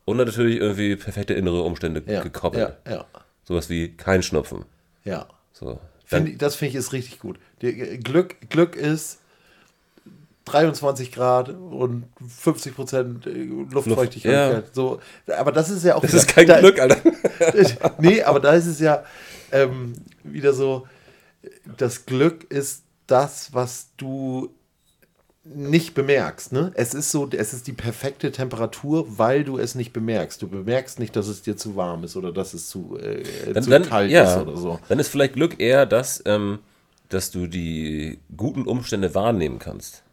und natürlich irgendwie perfekte innere Umstände gekoppelt. ja, ja, Sowas wie kein Schnupfen. ja. So. Find, ich- das finde ich ist richtig gut. Äh, Glück, Glück ist 23 Grad und 50 Prozent Luftfeuchtigkeit. ja. So, aber das ist ja auch. das wieder- ist kein da, Glück, Alter. nee, aber da ist es ja ähm, wieder so: Das Glück ist das, was du nicht bemerkst. Ne? Es ist so, es ist die perfekte Temperatur, weil du es nicht bemerkst. Du bemerkst nicht, dass es dir zu warm ist oder dass es zu, äh, Dann, zu dann, kalt ja, ist oder so. dann ist vielleicht Glück eher das, ähm, dass du die guten Umstände wahrnehmen kannst.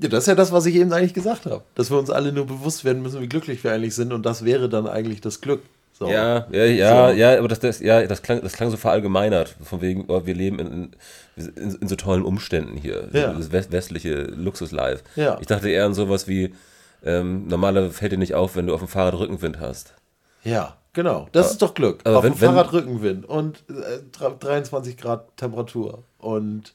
Ja, das ist ja das, was ich eben eigentlich gesagt habe. Dass wir uns alle nur bewusst werden müssen, wie glücklich wir eigentlich sind und das wäre dann eigentlich das Glück. So. Ja, ja, ja, So. ja, aber das, das, ja, das, klang, das klang so verallgemeinert. Von wegen, oh, wir leben in, in, in so tollen Umständen hier. Ja. Das west, westliche Luxus-Life. Ja. Ich dachte eher an sowas wie, ähm, normalerweise fällt dir nicht auf, wenn du auf dem Fahrrad Rückenwind hast. Ja, genau. Das ist doch Glück. aber Auf wenn- dem wenn- Fahrrad Rückenwind und äh, 23 Grad Temperatur und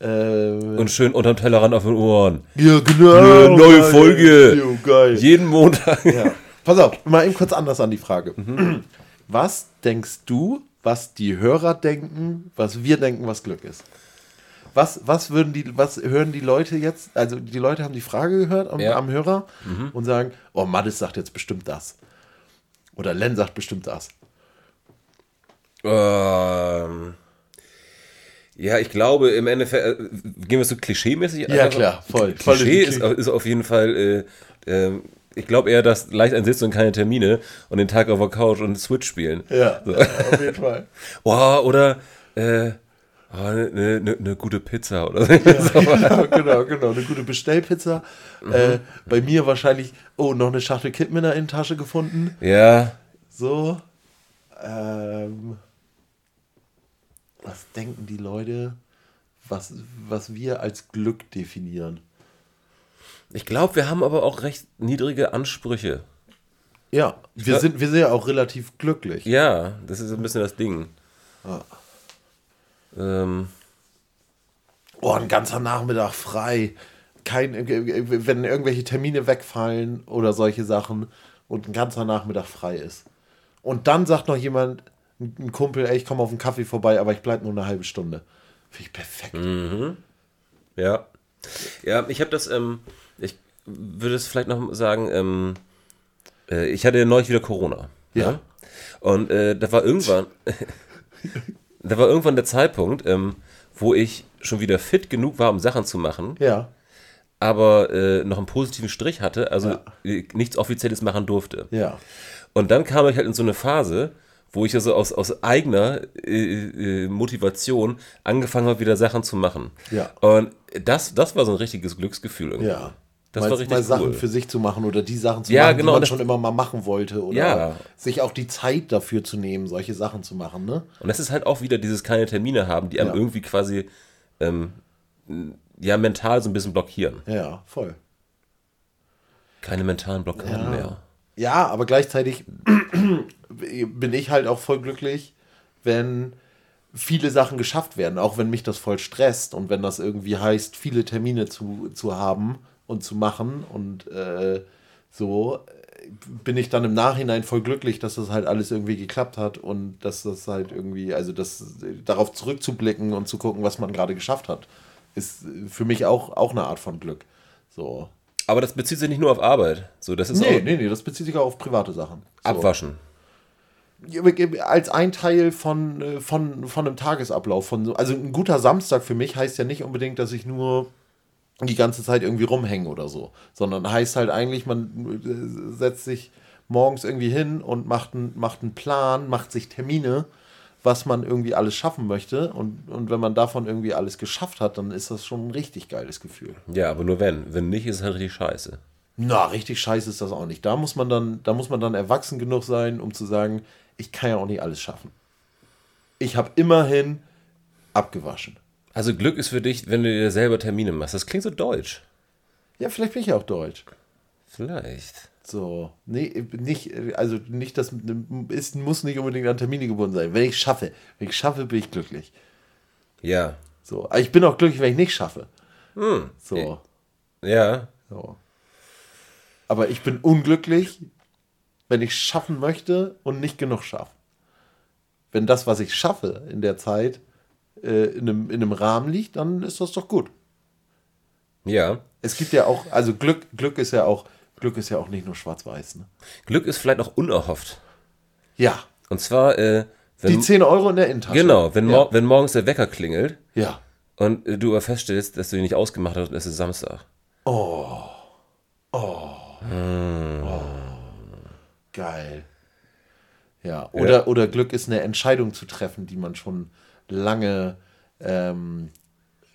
äh, Und schön unterm Tellerrand auf den Ohren. ja, genau. Eine neue geil. Folge. Jo, geil. Jeden Montag. Ja. Pass auf, mal eben kurz anders an die Frage. Mhm. Was denkst du, was die Hörer denken, was wir denken, was Glück ist? Was, was würden die, was hören die Leute jetzt? Also die Leute haben die Frage gehört am, Ja. Mhm. am Hörer und sagen, oh, Maddis sagt jetzt bestimmt das. Oder Len sagt bestimmt das. Ähm, Ja, ich glaube, im Endeffekt, äh, gehen wir so klischee-mäßig Ja, klar, voll. Klischee ist, ist auf jeden Fall, äh, ähm, ich glaube eher, dass leicht ein Sitz und keine Termine und den Tag auf der Couch und Switch spielen. Ja, auf jeden Fall. Oh, oder äh, oh, eine ne, ne gute Pizza oder so. genau, genau, genau. Eine gute Bestellpizza. Mhm. Äh, bei mir wahrscheinlich, oh, noch eine Schachtel Kippen in der Innentasche gefunden. Ja, So. Ähm, was denken die Leute, was, was wir als Glück definieren? ich glaube, wir haben aber auch recht niedrige Ansprüche. Ja, wir glaub- sind, wir sind ja auch relativ glücklich. Ja, das ist ein bisschen das Ding. Ähm, Oh, ein ganzer Nachmittag frei. Kein, äh, wenn irgendwelche Termine wegfallen oder solche Sachen und ein ganzer Nachmittag frei ist. Und dann sagt noch jemand, ein Kumpel, ey, ich komme auf einen Kaffee vorbei, aber ich bleibe nur eine halbe Stunde. Finde ich perfekt. Ja. Ja, ich habe das, ähm, ich würde es vielleicht noch sagen, ähm, äh, ich hatte ja neulich wieder Corona. Ja. Und äh, da war irgendwann, da war irgendwann der Zeitpunkt, ähm, wo ich schon wieder fit genug war, um Sachen zu machen, Ja. aber äh, noch einen positiven Strich hatte, also Ja. nichts Offizielles machen durfte. Ja. Und dann kam ich halt in so eine Phase, wo ich also aus, aus eigener äh, äh, Motivation angefangen habe, wieder Sachen zu machen. Ja. Und das, das war so ein richtiges Glücksgefühl. irgendwie. Ja. Das mal, war richtig mal Sachen cool. für sich zu machen oder die Sachen zu Ja, machen, genau, die man schon immer mal machen wollte. Oder Ja. sich auch die Zeit dafür zu nehmen, solche Sachen zu machen. Ne? Und das ist halt auch wieder dieses keine Termine haben, die einem Ja. irgendwie quasi ähm, ja mental so ein bisschen blockieren. Ja, voll. Keine mentalen Blockaden mehr. Ja, aber gleichzeitig bin ich halt auch voll glücklich, wenn viele Sachen geschafft werden, auch wenn mich das voll stresst und wenn das irgendwie heißt, viele Termine zu, zu haben und zu machen und äh, so bin ich dann im Nachhinein voll glücklich, dass das halt alles irgendwie geklappt hat und dass das halt irgendwie, also das darauf zurückzublicken und zu gucken, was man gerade geschafft hat, ist für mich auch, auch eine Art von Glück. So. Aber das bezieht sich nicht nur auf Arbeit. So, das ist Nee, auch nee, nee, das bezieht sich auch auf private Sachen. So. Abwaschen. Als ein Teil von, äh, von, von einem Tagesablauf. Von, so- also ein guter Samstag für mich heißt ja nicht unbedingt, dass ich nur die ganze Zeit irgendwie rumhänge oder so, sondern heißt halt eigentlich, man äh, setzt sich morgens irgendwie hin und macht, ein, macht einen Plan, macht sich Termine, was man irgendwie alles schaffen möchte und, und wenn man davon irgendwie alles geschafft hat, dann ist das schon ein richtig geiles Gefühl. Ja, aber nur wenn. Wenn nicht, ist es halt richtig scheiße. Na, richtig scheiße ist das auch nicht. Da muss man dann, da muss man dann erwachsen genug sein, um zu sagen, ich kann ja auch nicht alles schaffen. Ich habe immerhin abgewaschen. Also Glück ist für dich, wenn du dir selber Termine machst. Das klingt so deutsch. Ja, vielleicht bin ich ja auch deutsch. Vielleicht. So, nee, nicht, also nicht, das ist, muss nicht unbedingt an Termine gebunden sein. Wenn ich schaffe, wenn ich schaffe, bin ich glücklich. Ja. So, aber ich bin auch glücklich, wenn ich nicht schaffe. So, Ja. so. Aber ich bin unglücklich, wenn ich schaffen möchte und nicht genug schaffe. Wenn das, was ich schaffe in der Zeit, äh, in, einem, in einem Rahmen liegt, dann ist das doch gut. Ja. Es gibt ja auch, also Glück, Glück ist ja auch, Glück ist ja auch nicht nur schwarz-weiß. Ne? Glück ist vielleicht auch unerhofft. Ja, Und zwar, äh, wenn, die 10 Euro in der Innentasche. genau, wenn, ja. mor wenn morgens der Wecker klingelt Ja. und äh, du aber feststellst, dass du ihn nicht ausgemacht hast und es ist Samstag. Geil. Ja, oder, oder Glück ist eine Entscheidung zu treffen, die man schon lange ähm,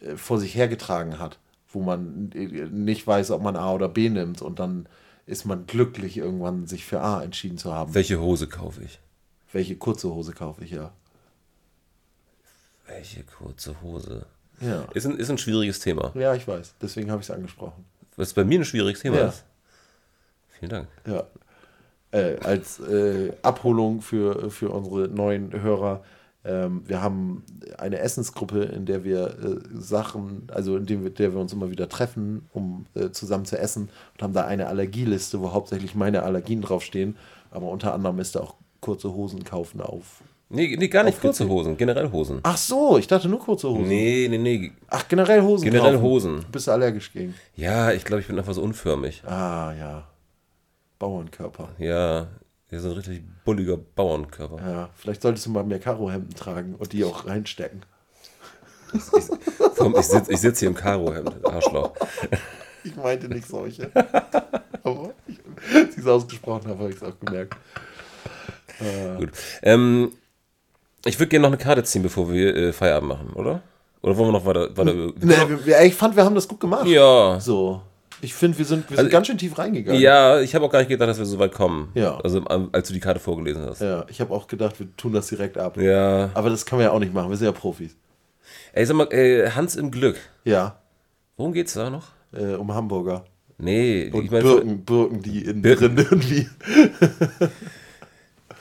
äh, vor sich hergetragen hat, wo man äh, nicht weiß, ob man A oder B nimmt und dann ist man glücklich, irgendwann sich für A entschieden zu haben. Welche Hose kaufe ich? Welche kurze Hose kaufe ich, ja. Welche kurze Hose? Ja, Ist ein, ist ein schwieriges Thema. ja ich weiß, deswegen habe ich es angesprochen. Was bei mir ein schwieriges Thema Ja. ist. Vielen Dank. Ja. Äh, als äh, Abholung für, für unsere neuen Hörer. Ähm, wir haben eine Essensgruppe, in der wir äh, Sachen, also in dem der wir uns immer wieder treffen, um äh, zusammen zu essen und haben da eine Allergieliste, wo hauptsächlich meine Allergien draufstehen. Aber unter anderem ist da auch kurze Hosen kaufen auf. Nee, nee gar nicht Kurze? Hosen, generell Hosen. Ach so, ich dachte nur kurze Hosen. Nee, nee, nee. Ach, generell Hosen. Generell kaufen. Hosen. Bist du allergisch gegen? Ja, ich glaube, ich bin einfach so unförmig. Ah, ja. Bauernkörper. Ja, hier so ein richtig bulliger Bauernkörper. Ja, vielleicht solltest du mal mehr Karohemden tragen und die auch reinstecken. Komm, ich sitze ich sitz hier im Karohemd, Arschloch. Ich meinte nicht solche. Aber ich, als ich es ausgesprochen habe, habe ich es auch gemerkt. Gut. Ähm, ich würde gerne noch eine Karte ziehen, bevor wir äh, Feierabend machen, oder? Oder wollen wir noch weiter? weiter Nee, wir, ich fand, wir haben das gut gemacht. ja. So. Ich finde, wir sind, wir sind Also- ganz schön tief reingegangen. Ja, ich habe auch gar nicht gedacht, dass wir so weit kommen. Ja. Also ähm, als du die Karte vorgelesen hast. Ja, ich habe auch gedacht, wir tun das direkt ab. Ja. Aber das können wir ja auch nicht machen, wir sind ja Profis. Ey, sag mal, äh, Hans im Glück. Ja, Worum geht's da noch? äh, um Hamburger. Nee, Und ich meine. Birken, Birken, die innen Birken. drin irgendwie.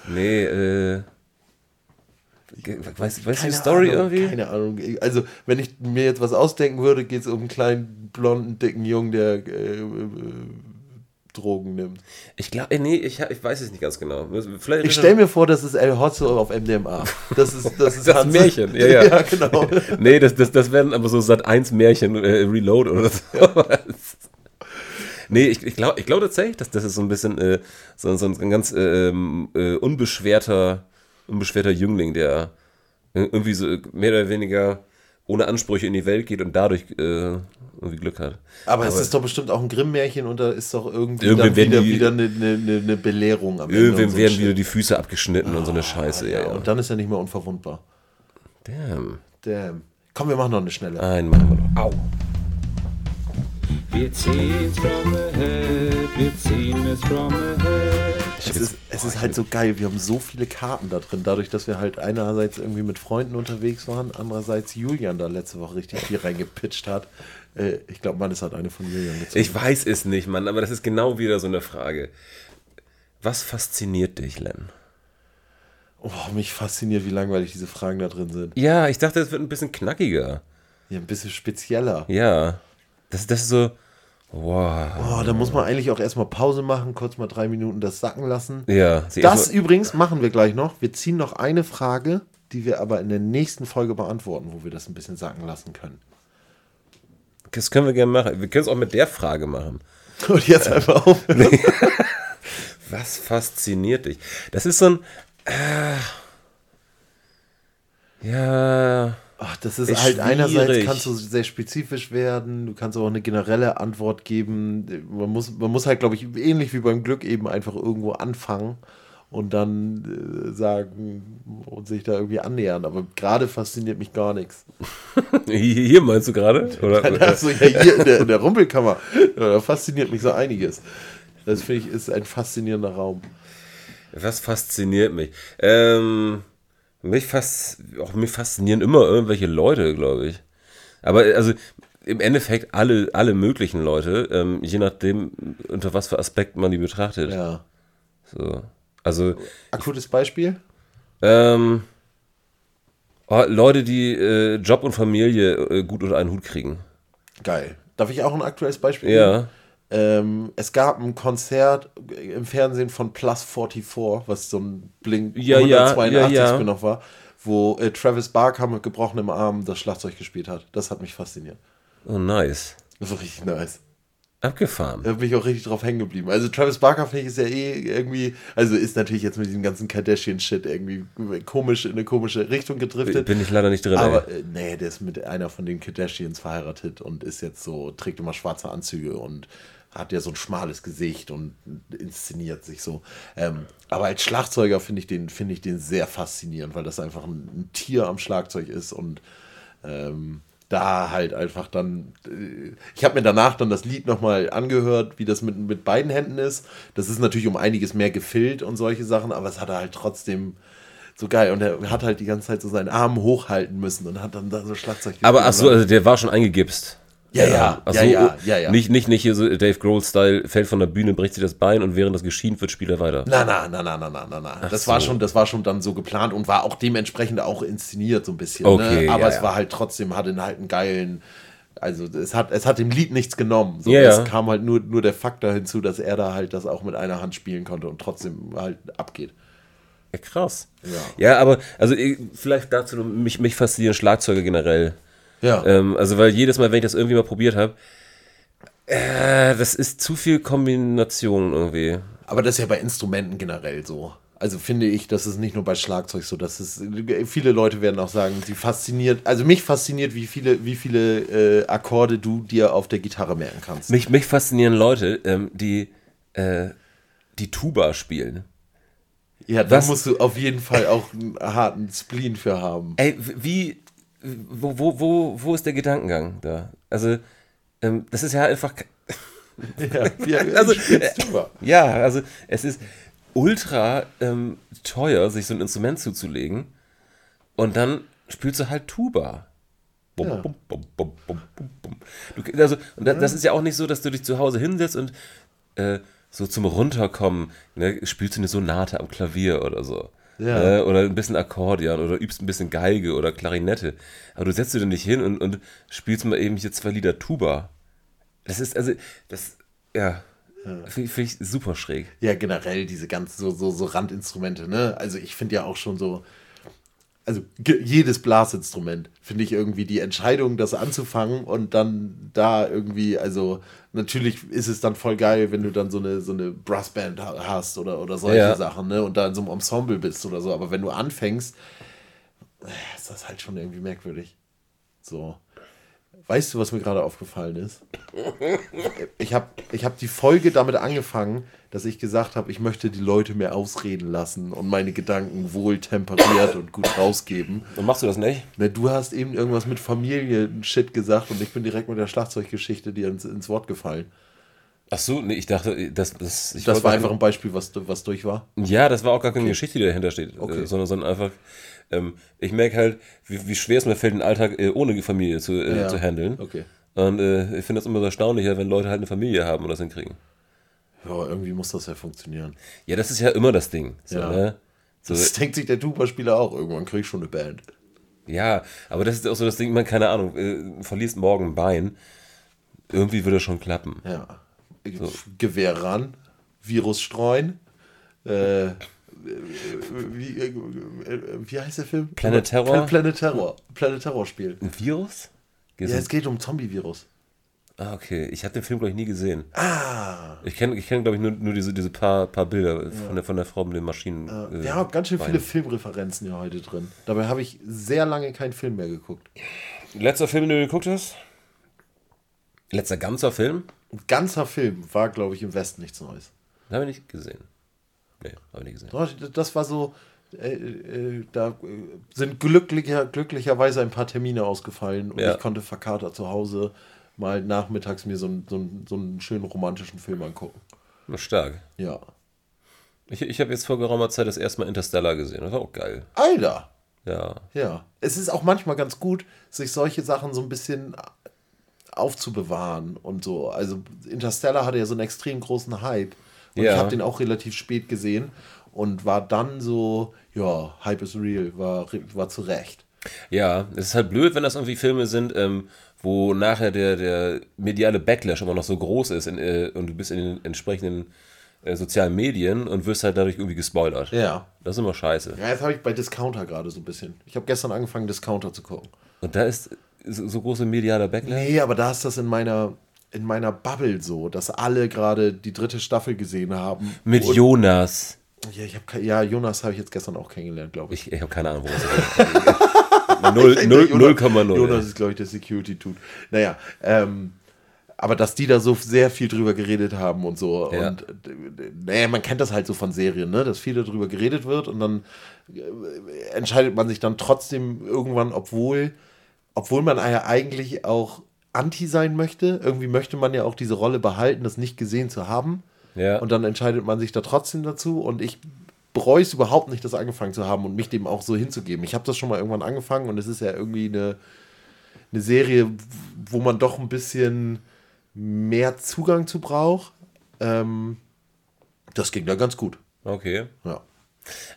Nee, äh. Weißt, weißt du die Story Ahnung, irgendwie? Keine Ahnung. Also, wenn ich mir jetzt was ausdenken würde, geht es um einen kleinen, blonden, dicken Jungen, der äh, äh, Drogen nimmt. Ich glaube, nee, ich, ich weiß es nicht ganz genau. Vielleicht Ich stelle mir vor, das ist El Hotzo auf MDMA. Das ist das, ist Das Märchen, ja, ja. ja, genau. Nee, das, das, das werden aber so Sat 1 Märchen äh, Reload oder so. nee, ich, ich glaube ich glaub tatsächlich, dass das ist so ein bisschen äh, so, so ein ganz äh, ähm, äh, unbeschwerter, unbeschwerter Jüngling, der irgendwie so mehr oder weniger ohne Ansprüche in die Welt geht und dadurch äh, irgendwie Glück hat. Aber, es ist doch bestimmt auch ein Grimm-Märchen und da ist doch irgendwie Irgendwann dann werden wieder, die- wieder eine, eine, eine Belehrung am Ende. Irgendwem und so werden wieder die Füße abgeschnitten und so eine Scheiße. Ja, ja. Und dann ist er nicht mehr unverwundbar. Damn. Damn. Komm, wir machen noch eine schnelle. Einen machen wir noch. Au. Wir ziehen's from the head, wir ziehen es from the head. Es ist, es ist halt so geil, wir haben so viele Karten da drin, dadurch, dass wir halt einerseits irgendwie mit Freunden unterwegs waren, andererseits Julian da letzte Woche richtig viel reingepitcht hat. Äh, ich glaube, Mannes hat eine von Julian gezogen. Ich weiß es nicht, Mann, aber das ist genau wieder so eine Frage. Was fasziniert dich, Len? oh, mich fasziniert, wie langweilig diese Fragen da drin sind. Ja, ich dachte, es wird ein bisschen knackiger. Ja, ein bisschen spezieller. Ja. Das, das ist so. Wow. Oh, da muss man eigentlich auch erstmal Pause machen, kurz mal drei Minuten das sacken lassen. Ja. Das übrigens machen wir gleich noch. Wir ziehen noch eine Frage, die wir aber in der nächsten Folge beantworten, wo wir das ein bisschen sacken lassen können. das können wir gerne machen. Wir können es auch mit der Frage machen. Und jetzt einfach auf. Was fasziniert dich? Das ist so ein. Äh, ja. Das ist, Ist halt einerseits schwierig. kannst du sehr spezifisch werden, du kannst auch eine generelle Antwort geben. Man muss, man muss halt, glaube ich, ähnlich wie beim Glück eben einfach irgendwo anfangen und dann äh, sagen und sich da irgendwie annähern. Aber gerade fasziniert mich gar nichts. Hier, hier meinst du gerade? Also ja, hier in der, in der Rumpelkammer, da fasziniert mich so einiges. Das finde ich ist ein faszinierender Raum. Was fasziniert mich? Ähm, mich, fas auch mich faszinieren immer irgendwelche Leute, glaube ich. Aber also im Endeffekt alle, alle möglichen Leute, ähm, je nachdem, unter was für Aspekten man die betrachtet. Ja. So. Also, Akutes Beispiel? ähm, oh, Leute, die äh, Job und Familie äh, gut unter einen Hut kriegen. Geil. Darf ich auch ein aktuelles Beispiel geben? Ja. Ähm, es gab ein Konzert im Fernsehen von Plus 44, was so ein Blink Ja, ja, 182 ja, ja. Spin-off war, wo äh, Travis Barker mit gebrochenem Arm das Schlagzeug gespielt hat. Das hat mich fasziniert. Oh, nice. Das war richtig nice. Abgefahren. Da bin ich auch richtig drauf hängen geblieben. Also Travis Barker finde ich ist ja eh irgendwie, also ist natürlich jetzt mit diesem ganzen Kardashian-Shit irgendwie komisch in eine komische Richtung gedriftet. Bin ich leider nicht drin. Aber ey. äh, nee, der ist mit einer von den Kardashians verheiratet und ist jetzt so, trägt immer schwarze Anzüge und hat ja so ein schmales Gesicht und inszeniert sich so. Ähm, aber als Schlagzeuger finde ich, den finde ich den sehr faszinierend, weil das einfach ein, ein Tier am Schlagzeug ist und ähm, da halt einfach dann, äh, ich habe mir danach dann das Lied nochmal angehört, wie das mit, mit beiden Händen ist. Das ist natürlich um einiges mehr gefillt und solche Sachen, aber es hat er halt trotzdem so geil. Und er hat halt die ganze Zeit so seinen Arm hochhalten müssen und hat dann da so Schlagzeug Aber gespielt. ach so, also der war schon eingegipst. Ja, ja, ja, so, ja, ja, ja. Nicht, nicht, nicht hier so Dave Grohl-Style, fällt von der Bühne, bricht sich das Bein und während das geschient wird, spielt er weiter. Na, na, na, na, na, na, na, na. Das so. war schon, das war schon dann so geplant und war auch dementsprechend auch inszeniert so ein bisschen. Okay, ne? Aber ja, es war halt trotzdem, hatte halt einen geilen, also es hat, es hat dem Lied nichts genommen. So, ja. Es kam halt nur, nur der Fakt da hinzu, dass er da halt das auch mit einer Hand spielen konnte und trotzdem halt abgeht. Ja, krass. Ja. Ja, aber, also ich- vielleicht dazu, mich, mich faszinieren Schlagzeuge generell. Ja. Ähm, also, weil jedes Mal, wenn ich das irgendwie mal probiert habe, äh, das ist zu viel Kombination irgendwie. Aber das ist ja bei Instrumenten generell so. Also finde ich, das ist nicht nur bei Schlagzeug so, dass es viele Leute werden auch sagen, sie fasziniert, also mich fasziniert, wie viele, wie viele äh, Akkorde du dir auf der Gitarre merken kannst. Mich, mich faszinieren Leute, ähm, die, äh, die Tuba spielen. Ja, da musst du auf jeden Fall auch einen harten Spleen für haben. Ey, wie, wo, wo, wo, wo ist der Gedankengang da? Also, ähm, das ist ja einfach, Ja, ja, Also, Tuba. ja, also es ist ultra ähm, teuer, sich so ein Instrument zuzulegen und dann spielst du halt Tuba. Bum, Ja. bum, bum, bum, bum, bum. Du, also, und da, das ist ja auch nicht so, dass du dich zu Hause hinsetzt und äh, so zum Runterkommen ne, spielst du eine Sonate am Klavier oder so. Ja. Ne, oder ein bisschen Akkordeon oder übst ein bisschen Geige oder Klarinette. Aber du setzt dich nicht hin und, und spielst mal eben hier zwei Lieder Tuba. Das ist, also, das, ja, finde find ich super schräg. Ja, generell diese ganzen so, so, so Randinstrumente, ne? Also ich finde ja auch schon so, also jedes Blasinstrument finde ich irgendwie die Entscheidung, das anzufangen und dann da irgendwie, also natürlich ist es dann voll geil, wenn du dann so eine, so eine Brassband ha- hast oder, oder solche Ja. Sachen, ne? Und da in so einem Ensemble bist oder so. Aber wenn du anfängst, äh, ist das halt schon irgendwie merkwürdig. So. Weißt du, was mir gerade aufgefallen ist? Ich habe ich hab die Folge damit angefangen, dass ich gesagt habe, ich möchte die Leute mehr ausreden lassen und meine Gedanken wohl temperiert und gut rausgeben. Und machst du das nicht? Ne, du hast eben irgendwas mit Familie-Shit gesagt und ich bin direkt mit der Schlagzeuggeschichte dir ins, ins Wort gefallen. Ach so, nee, ich dachte, das, das, ich Das war einfach ein Beispiel, was, was durch war. Ja, das war auch gar keine Geschichte, die dahinter steht, Okay. äh, sondern, sondern einfach, ähm, ich merke halt, wie, wie schwer es mir fällt, den Alltag äh, ohne Familie zu, äh, Ja. zu handeln. Okay. Und äh, ich finde das immer so erstaunlicher, wenn Leute halt eine Familie haben und das hinkriegen. Ja, irgendwie muss das ja funktionieren. Ja, das ist ja immer das Ding. So, Ja. ne? so, Das denkt sich der Tuba-Spieler auch. Irgendwann krieg ich schon eine Band. ja, aber das ist auch so das Ding, man, keine Ahnung, äh, verlierst morgen ein Bein, irgendwie würde es schon klappen. Ja. Gewehr ran, Virus streuen. Äh, wie, äh, wie heißt der Film? Planet Terror? Plan- Planet Terror. Planet Terror Spiel. Ein Virus? Geht's Ja, es geht um Zombie-Virus. ah, okay. Ich habe den Film, glaube ich, nie gesehen. Ah. Ich kenne, ich kenn, glaube ich, nur, nur diese, diese paar, paar Bilder von, der, von der Frau mit den Maschinen. äh, Wir haben ganz schön viele Beinen. Filmreferenzen hier heute drin. Dabei habe ich sehr lange keinen Film mehr geguckt. Letzter Film, den du geguckt hast? Letzter ganzer Film? Ein ganzer Film war, glaube ich, im Westen nichts Neues. Habe ich nicht gesehen. Nee, habe ich nicht gesehen. Das war so, äh, äh, da äh, sind glücklicher, glücklicherweise ein paar Termine ausgefallen und Ja. ich konnte verkatert zu Hause mal nachmittags mir so, einen- so, so einen schönen romantischen Film angucken. Stark. Ja. Ich, ich habe jetzt vor geraumer Zeit das erste Mal Interstellar gesehen. Das war auch geil. Alter! Ja. Ja. Es ist auch manchmal ganz gut, sich solche Sachen so ein bisschen aufzubewahren und so. Also Interstellar hatte ja so einen extrem großen Hype. Und Ja. ich habe den auch relativ spät gesehen und war dann so, ja, Hype is real, war, war zu Recht. Ja, es ist halt blöd, wenn das irgendwie Filme sind, ähm, wo nachher der, der mediale Backlash immer noch so groß ist in, äh, und du bist in den entsprechenden äh, sozialen Medien und wirst halt dadurch irgendwie gespoilert. Ja. Das ist immer scheiße. Ja, jetzt habe ich bei Discounter gerade so ein bisschen. Ich habe gestern angefangen, Discounter zu gucken. Und da ist so, so große medialer Backlash. Nee, aber da ist das in meiner, in meiner Bubble so, dass alle gerade die dritte Staffel gesehen haben. Mit Und- Jonas. Ja, ich hab, ja, Jonas habe ich jetzt gestern auch kennengelernt, glaube ich. Ich, ich habe keine Ahnung, worum es geht. Null- null- Jonas- 0,0. Jonas ist, glaube ich, der Security-Tut. Naja, ähm, aber dass die da so sehr viel drüber geredet haben und so. Ja. Und naja, man kennt das halt so von Serien, ne? dass viel darüber geredet wird und dann äh, entscheidet man sich dann trotzdem irgendwann, obwohl, obwohl man ja eigentlich auch anti sein möchte. Irgendwie möchte man ja auch diese Rolle behalten, das nicht gesehen zu haben. Ja. Und dann entscheidet man sich da trotzdem dazu. Und ich bereue es überhaupt nicht, das angefangen zu haben und mich dem auch so hinzugeben. Ich habe das schon mal irgendwann angefangen und es ist ja irgendwie eine, eine Serie, wo man doch ein bisschen mehr Zugang zu braucht. Ähm, das ging da ganz gut. Okay. Ja.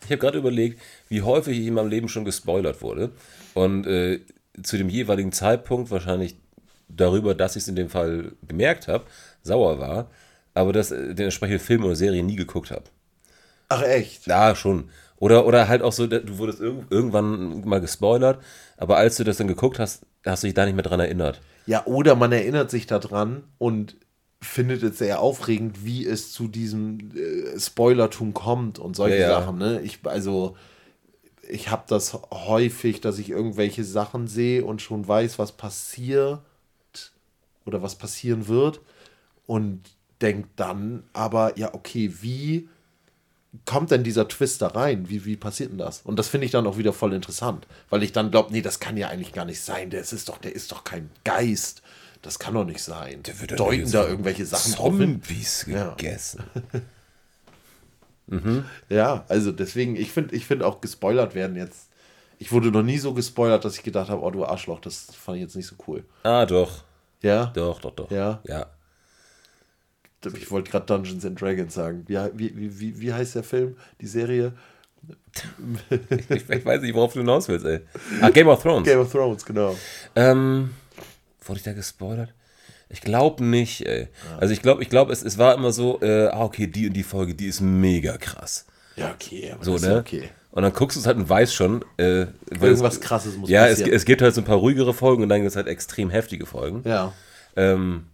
Ich habe gerade überlegt, wie häufig ich in meinem Leben schon gespoilert wurde. Und äh, zu dem jeweiligen Zeitpunkt wahrscheinlich darüber, dass ich es in dem Fall gemerkt habe, sauer war, aber dass äh, den entsprechenden Film oder Serie nie geguckt habe. Ach echt? Ja, schon. Oder, oder halt auch so, du wurdest irg irgendwann mal gespoilert, aber als du das dann geguckt hast, hast du dich da nicht mehr dran erinnert. Ja, oder man erinnert sich daran und findet es sehr aufregend, wie es zu diesem äh, Spoilertum kommt und solche Ja, ja. Sachen. Ne? Ich, also, ich habe das häufig, dass ich irgendwelche Sachen sehe und schon weiß, was passiert oder was passieren wird und denke dann aber, ja, okay, wie kommt denn dieser Twist da rein? Wie, wie passiert denn das? Und das finde ich dann auch wieder voll interessant, weil ich dann glaube, nee, das kann ja eigentlich gar nicht sein. Der ist doch, der ist doch kein Geist. Das kann doch nicht sein. Der wird Deuten da irgendwelche Sachen drauf hin. Zombies Ja. gegessen. Ja, also deswegen, ich finde ich find auch gespoilert werden jetzt. Ich wurde noch nie so gespoilert, dass ich gedacht habe, oh du Arschloch, das fand ich jetzt nicht so cool. Ah, doch. Ja, Doch, doch, doch. Ja. Ja. ich wollte gerade Dungeons and Dragons sagen. Wie, wie, wie, wie, heißt der Film, die Serie? Ich, ich weiß nicht, worauf du hinaus willst, ey. Ah, Game of Thrones. Game of Thrones, genau. Ähm, wurde ich da gespoilert? Ich glaube nicht, ey. Also ich glaube, ich glaube, es, es war immer so, äh, ah, okay, die und die Folge, die ist mega krass. Ja, okay, aber So, das ne? ist okay. Und dann guckst du es halt und weißt schon, äh, weil Irgendwas es, Krasses muss Ja, es, passieren. es gibt halt so ein paar ruhigere Folgen und dann gibt es halt extrem heftige Folgen. Ja. Ähm,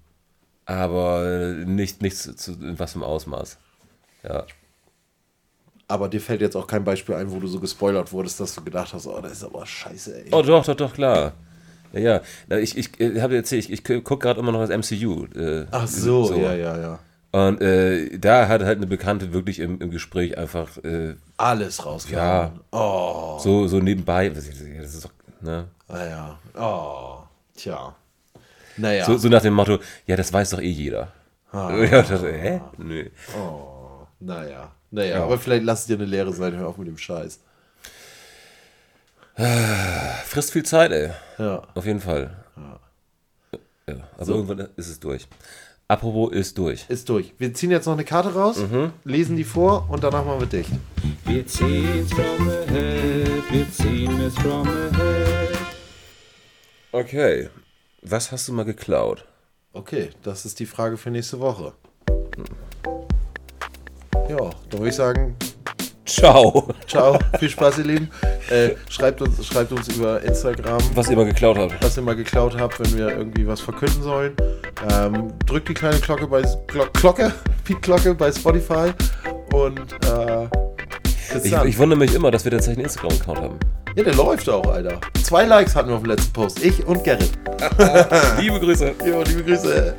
aber nicht, nicht zu, zu in was im Ausmaß. Ja. Aber dir fällt jetzt auch kein Beispiel ein, wo du so gespoilert wurdest, dass du gedacht hast, oh, das ist aber scheiße, ey. Oh, doch, doch, doch, klar. Ja, ja. Ich, ich, ich habe erzählt, ich, ich gucke gerade immer noch das MCU. Äh, Ach so, ja, ja, ja. Und äh, da hat halt eine Bekannte wirklich im, im Gespräch einfach äh, Alles rausgehauen. Oh, so, so nebenbei, das ist doch, ne? naja. Oh, tja. Naja. So, so nach dem Motto, ja, das weiß doch eh jeder. Ja, das, hä? Nö. Naja. Naja, aber vielleicht lass es dir eine Lehre sein, hör auf mit dem Scheiß. Frisst viel Zeit, ey. Ja. Auf jeden Fall. Ja, aber irgendwann ist es durch. Apropos ist durch. Ist durch. Wir ziehen jetzt noch eine Karte raus, lesen die vor und danach machen wir dicht. Wir ziehen's from the head, wir ziehen es from the head. Okay. Was hast du mal geklaut? Okay, das ist die Frage für nächste Woche. Ja, dann würde ich sagen, Ciao. ciao, viel Spaß, ihr Lieben. Äh, schreibt, uns, schreibt uns über Instagram, Was ihr mal geklaut habt. was ihr mal geklaut habt, wenn wir irgendwie was verkünden sollen. Ähm, drückt die kleine Glocke bei Glo Glocke, Glocke bei Spotify und äh, Ich, ich wundere mich immer, dass wir tatsächlich einen Instagram-Account haben. ja, der läuft auch, Alter. Zwei Likes hatten wir auf dem letzten Post. Ich und Gerrit. Liebe Grüße. Jo, liebe Grüße.